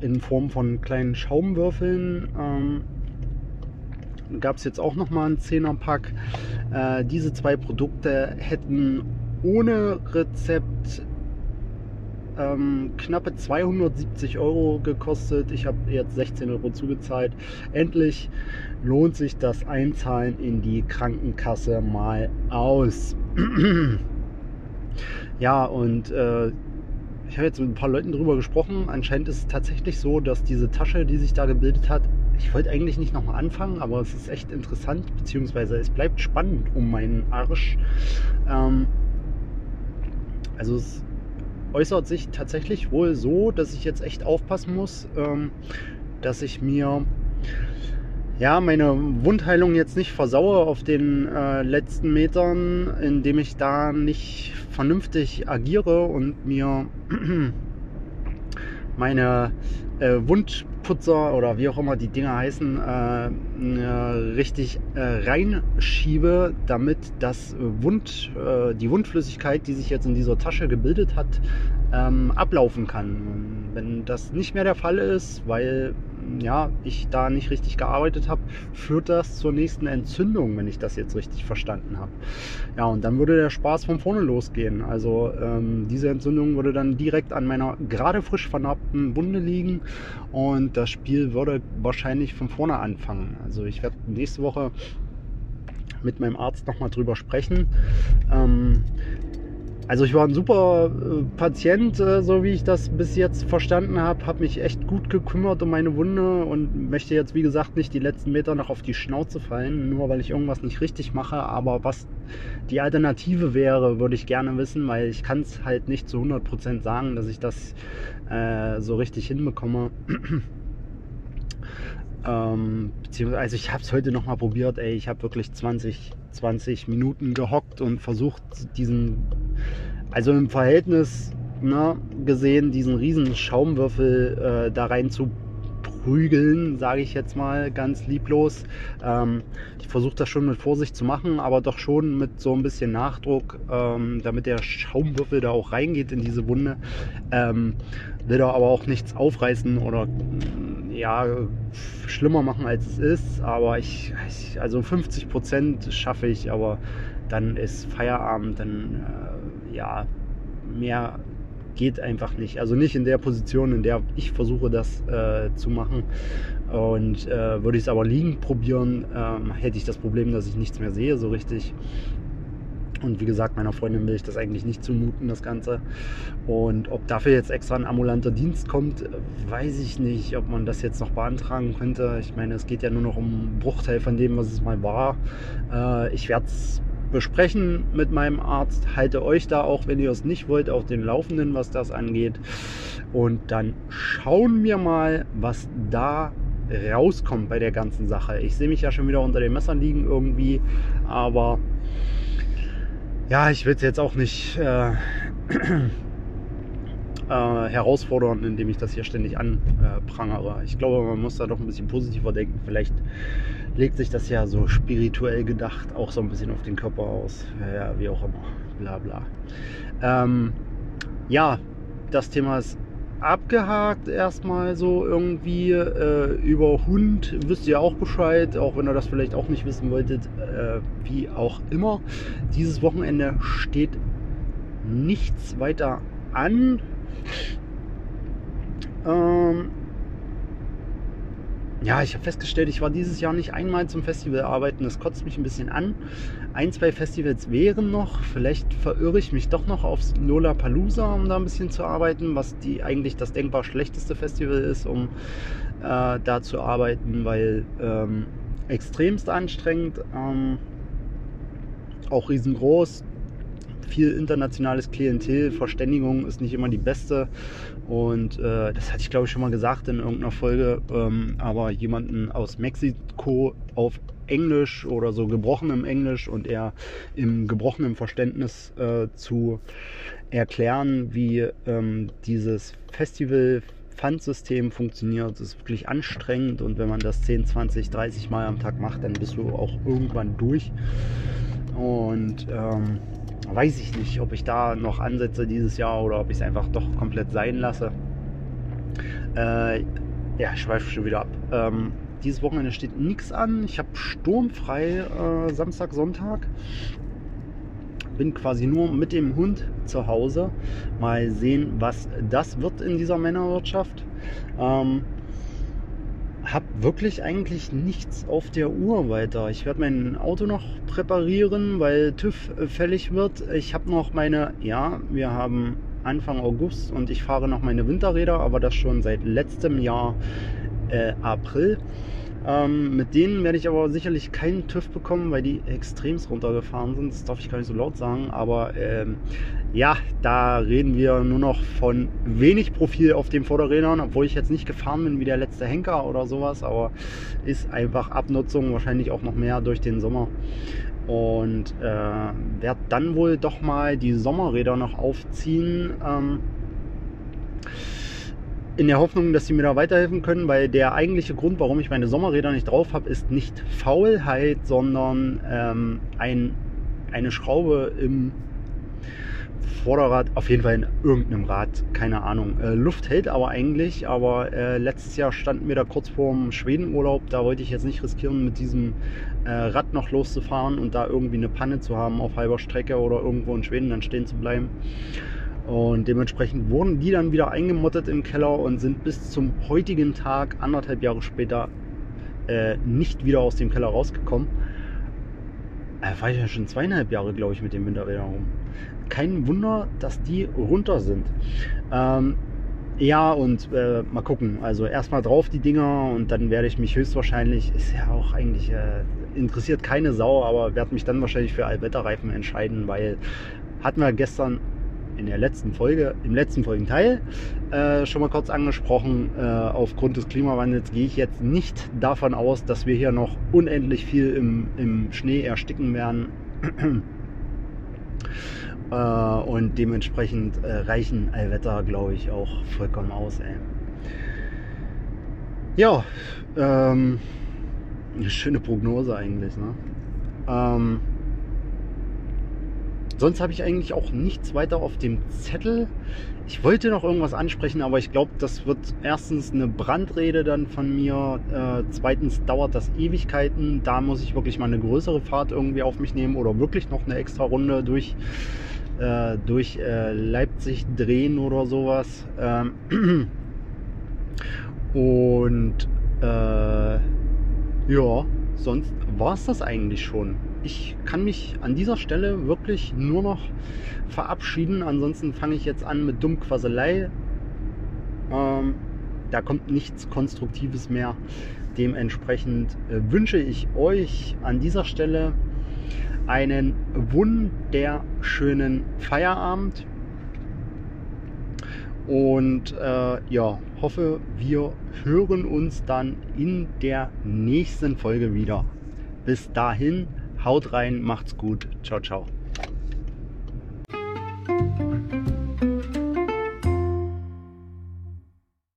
in Form von kleinen Schaumwürfeln. Ähm, gab es jetzt auch noch mal einen 10er Pack. Äh, diese zwei Produkte hätten ohne Rezept ähm, knappe 270 Euro gekostet. Ich habe jetzt 16 Euro zugezahlt. Endlich lohnt sich das Einzahlen in die Krankenkasse mal aus. ja, und äh, ich habe jetzt mit ein paar Leuten drüber gesprochen. Anscheinend ist es tatsächlich so, dass diese Tasche, die sich da gebildet hat, ich wollte eigentlich nicht nochmal anfangen, aber es ist echt interessant, beziehungsweise es bleibt spannend um meinen Arsch. Ähm, also es äußert sich tatsächlich wohl so, dass ich jetzt echt aufpassen muss, ähm, dass ich mir ja, meine Wundheilung jetzt nicht versaue auf den äh, letzten Metern, indem ich da nicht vernünftig agiere und mir meine äh, Wundputzer oder wie auch immer die Dinger heißen, äh, äh, richtig äh, reinschiebe, damit das Wund, äh, die Wundflüssigkeit, die sich jetzt in dieser Tasche gebildet hat, ähm, ablaufen kann. Wenn das nicht mehr der Fall ist, weil ja, ich da nicht richtig gearbeitet habe, führt das zur nächsten Entzündung, wenn ich das jetzt richtig verstanden habe. Ja, und dann würde der Spaß von vorne losgehen. Also ähm, diese Entzündung würde dann direkt an meiner gerade frisch vernarbten Wunde liegen und das Spiel würde wahrscheinlich von vorne anfangen. Also ich werde nächste Woche mit meinem Arzt nochmal drüber sprechen. Ähm, also ich war ein super äh, Patient, äh, so wie ich das bis jetzt verstanden habe, habe mich echt gut gekümmert um meine Wunde und möchte jetzt, wie gesagt, nicht die letzten Meter noch auf die Schnauze fallen, nur weil ich irgendwas nicht richtig mache. Aber was die Alternative wäre, würde ich gerne wissen, weil ich kann es halt nicht zu 100% sagen, dass ich das äh, so richtig hinbekomme. ähm, beziehungsweise, also ich habe es heute nochmal probiert, ey, ich habe wirklich 20 20 Minuten gehockt und versucht, diesen, also im Verhältnis ne, gesehen, diesen riesen Schaumwürfel äh, da rein zu prügeln, sage ich jetzt mal ganz lieblos. Ähm, ich versuche das schon mit Vorsicht zu machen, aber doch schon mit so ein bisschen Nachdruck, ähm, damit der Schaumwürfel da auch reingeht in diese Wunde. Ähm, will da aber auch nichts aufreißen oder ja, schlimmer machen als es ist. Aber ich, also 50 Prozent schaffe ich, aber dann ist Feierabend, dann äh, ja, mehr geht einfach nicht. Also nicht in der Position, in der ich versuche, das äh, zu machen. Und äh, würde ich es aber liegend probieren, ähm, hätte ich das Problem, dass ich nichts mehr sehe so richtig. Und wie gesagt, meiner Freundin will ich das eigentlich nicht zumuten, das Ganze. Und ob dafür jetzt extra ein ambulanter Dienst kommt, weiß ich nicht, ob man das jetzt noch beantragen könnte. Ich meine, es geht ja nur noch um einen Bruchteil von dem, was es mal war. Äh, ich werde es besprechen mit meinem Arzt. Halte euch da auch, wenn ihr es nicht wollt, auf den Laufenden, was das angeht. Und dann schauen wir mal, was da rauskommt bei der ganzen Sache. Ich sehe mich ja schon wieder unter den Messern liegen irgendwie, aber ja, ich will es jetzt auch nicht äh, äh, herausfordern, indem ich das hier ständig anprangere. ich glaube, man muss da doch ein bisschen positiver denken. Vielleicht legt sich das ja so spirituell gedacht auch so ein bisschen auf den Körper aus. Ja, wie auch immer. Bla bla. Ähm, ja, das Thema ist abgehakt erstmal so irgendwie. Äh, über Hund wisst ihr auch Bescheid, auch wenn ihr das vielleicht auch nicht wissen wolltet, äh, wie auch immer. Dieses Wochenende steht nichts weiter an. Ähm, ja, ich habe festgestellt, ich war dieses Jahr nicht einmal zum Festival arbeiten. Das kotzt mich ein bisschen an. Ein, zwei Festivals wären noch. Vielleicht verirre ich mich doch noch aufs Lollapalooza, um da ein bisschen zu arbeiten, was die eigentlich das denkbar schlechteste Festival ist, um äh, da zu arbeiten, weil ähm, extremst anstrengend, ähm, auch riesengroß viel internationales Klientel, Verständigung ist nicht immer die beste. Und äh, das hatte ich glaube ich schon mal gesagt in irgendeiner Folge. Ähm, aber jemanden aus Mexiko auf Englisch oder so gebrochenem Englisch und eher im gebrochenen Verständnis äh, zu erklären, wie ähm, dieses Festival Pfandsystem funktioniert. Das ist wirklich anstrengend und wenn man das 10, 20, 30 Mal am Tag macht, dann bist du auch irgendwann durch. Und ähm, weiß ich nicht, ob ich da noch ansetze dieses Jahr oder ob ich es einfach doch komplett sein lasse. Äh, ja, ich schweife schon wieder ab. Ähm, dieses Wochenende steht nichts an. Ich habe sturmfrei äh, Samstag, Sonntag. Bin quasi nur mit dem Hund zu Hause. Mal sehen, was das wird in dieser Männerwirtschaft. Ähm, habe wirklich eigentlich nichts auf der Uhr weiter. Ich werde mein Auto noch präparieren, weil TÜV fällig wird. Ich habe noch meine, ja, wir haben Anfang August und ich fahre noch meine Winterräder, aber das schon seit letztem Jahr äh, April. Ähm, mit denen werde ich aber sicherlich keinen TÜV bekommen, weil die extremst runtergefahren sind. Das darf ich gar nicht so laut sagen. Aber ähm, ja, da reden wir nur noch von wenig Profil auf den Vorderrädern, obwohl ich jetzt nicht gefahren bin wie der letzte Henker oder sowas. Aber ist einfach Abnutzung, wahrscheinlich auch noch mehr durch den Sommer. Und äh, werde dann wohl doch mal die Sommerräder noch aufziehen. Ähm, in der Hoffnung, dass sie mir da weiterhelfen können, weil der eigentliche Grund, warum ich meine Sommerräder nicht drauf habe, ist nicht Faulheit, sondern ähm, ein, eine Schraube im Vorderrad, auf jeden Fall in irgendeinem Rad, keine Ahnung. Äh, Luft hält aber eigentlich, aber äh, letztes Jahr standen wir da kurz vorm Schwedenurlaub, da wollte ich jetzt nicht riskieren, mit diesem äh, Rad noch loszufahren und da irgendwie eine Panne zu haben auf halber Strecke oder irgendwo in Schweden dann stehen zu bleiben. Und dementsprechend wurden die dann wieder eingemottet im Keller und sind bis zum heutigen Tag, anderthalb Jahre später, äh, nicht wieder aus dem Keller rausgekommen. Da war ich ja schon zweieinhalb Jahre, glaube ich, mit dem Winterrädern rum. Kein Wunder, dass die runter sind. Ähm, ja, und äh, mal gucken. Also erstmal drauf die Dinger und dann werde ich mich höchstwahrscheinlich, ist ja auch eigentlich, äh, interessiert keine Sau, aber werde mich dann wahrscheinlich für Allwetterreifen entscheiden, weil hatten wir gestern in der letzten Folge, im letzten Folgenteil äh, schon mal kurz angesprochen. Äh, aufgrund des Klimawandels gehe ich jetzt nicht davon aus, dass wir hier noch unendlich viel im, im Schnee ersticken werden. äh, und dementsprechend äh, reichen Allwetter, glaube ich, auch vollkommen aus. Ey. Ja, ähm, eine schöne Prognose eigentlich. Ne? Ähm, Sonst habe ich eigentlich auch nichts weiter auf dem Zettel. Ich wollte noch irgendwas ansprechen, aber ich glaube, das wird erstens eine Brandrede dann von mir. Äh, zweitens dauert das Ewigkeiten. Da muss ich wirklich mal eine größere Fahrt irgendwie auf mich nehmen oder wirklich noch eine extra Runde durch, äh, durch äh, Leipzig drehen oder sowas. Ähm und äh, ja, sonst war es das eigentlich schon ich kann mich an dieser Stelle wirklich nur noch verabschieden. Ansonsten fange ich jetzt an mit Dummquasselei. Ähm, da kommt nichts Konstruktives mehr. Dementsprechend äh, wünsche ich euch an dieser Stelle einen wunderschönen Feierabend. Und äh, ja, hoffe, wir hören uns dann in der nächsten Folge wieder. Bis dahin, Haut rein, macht's gut. Ciao, ciao.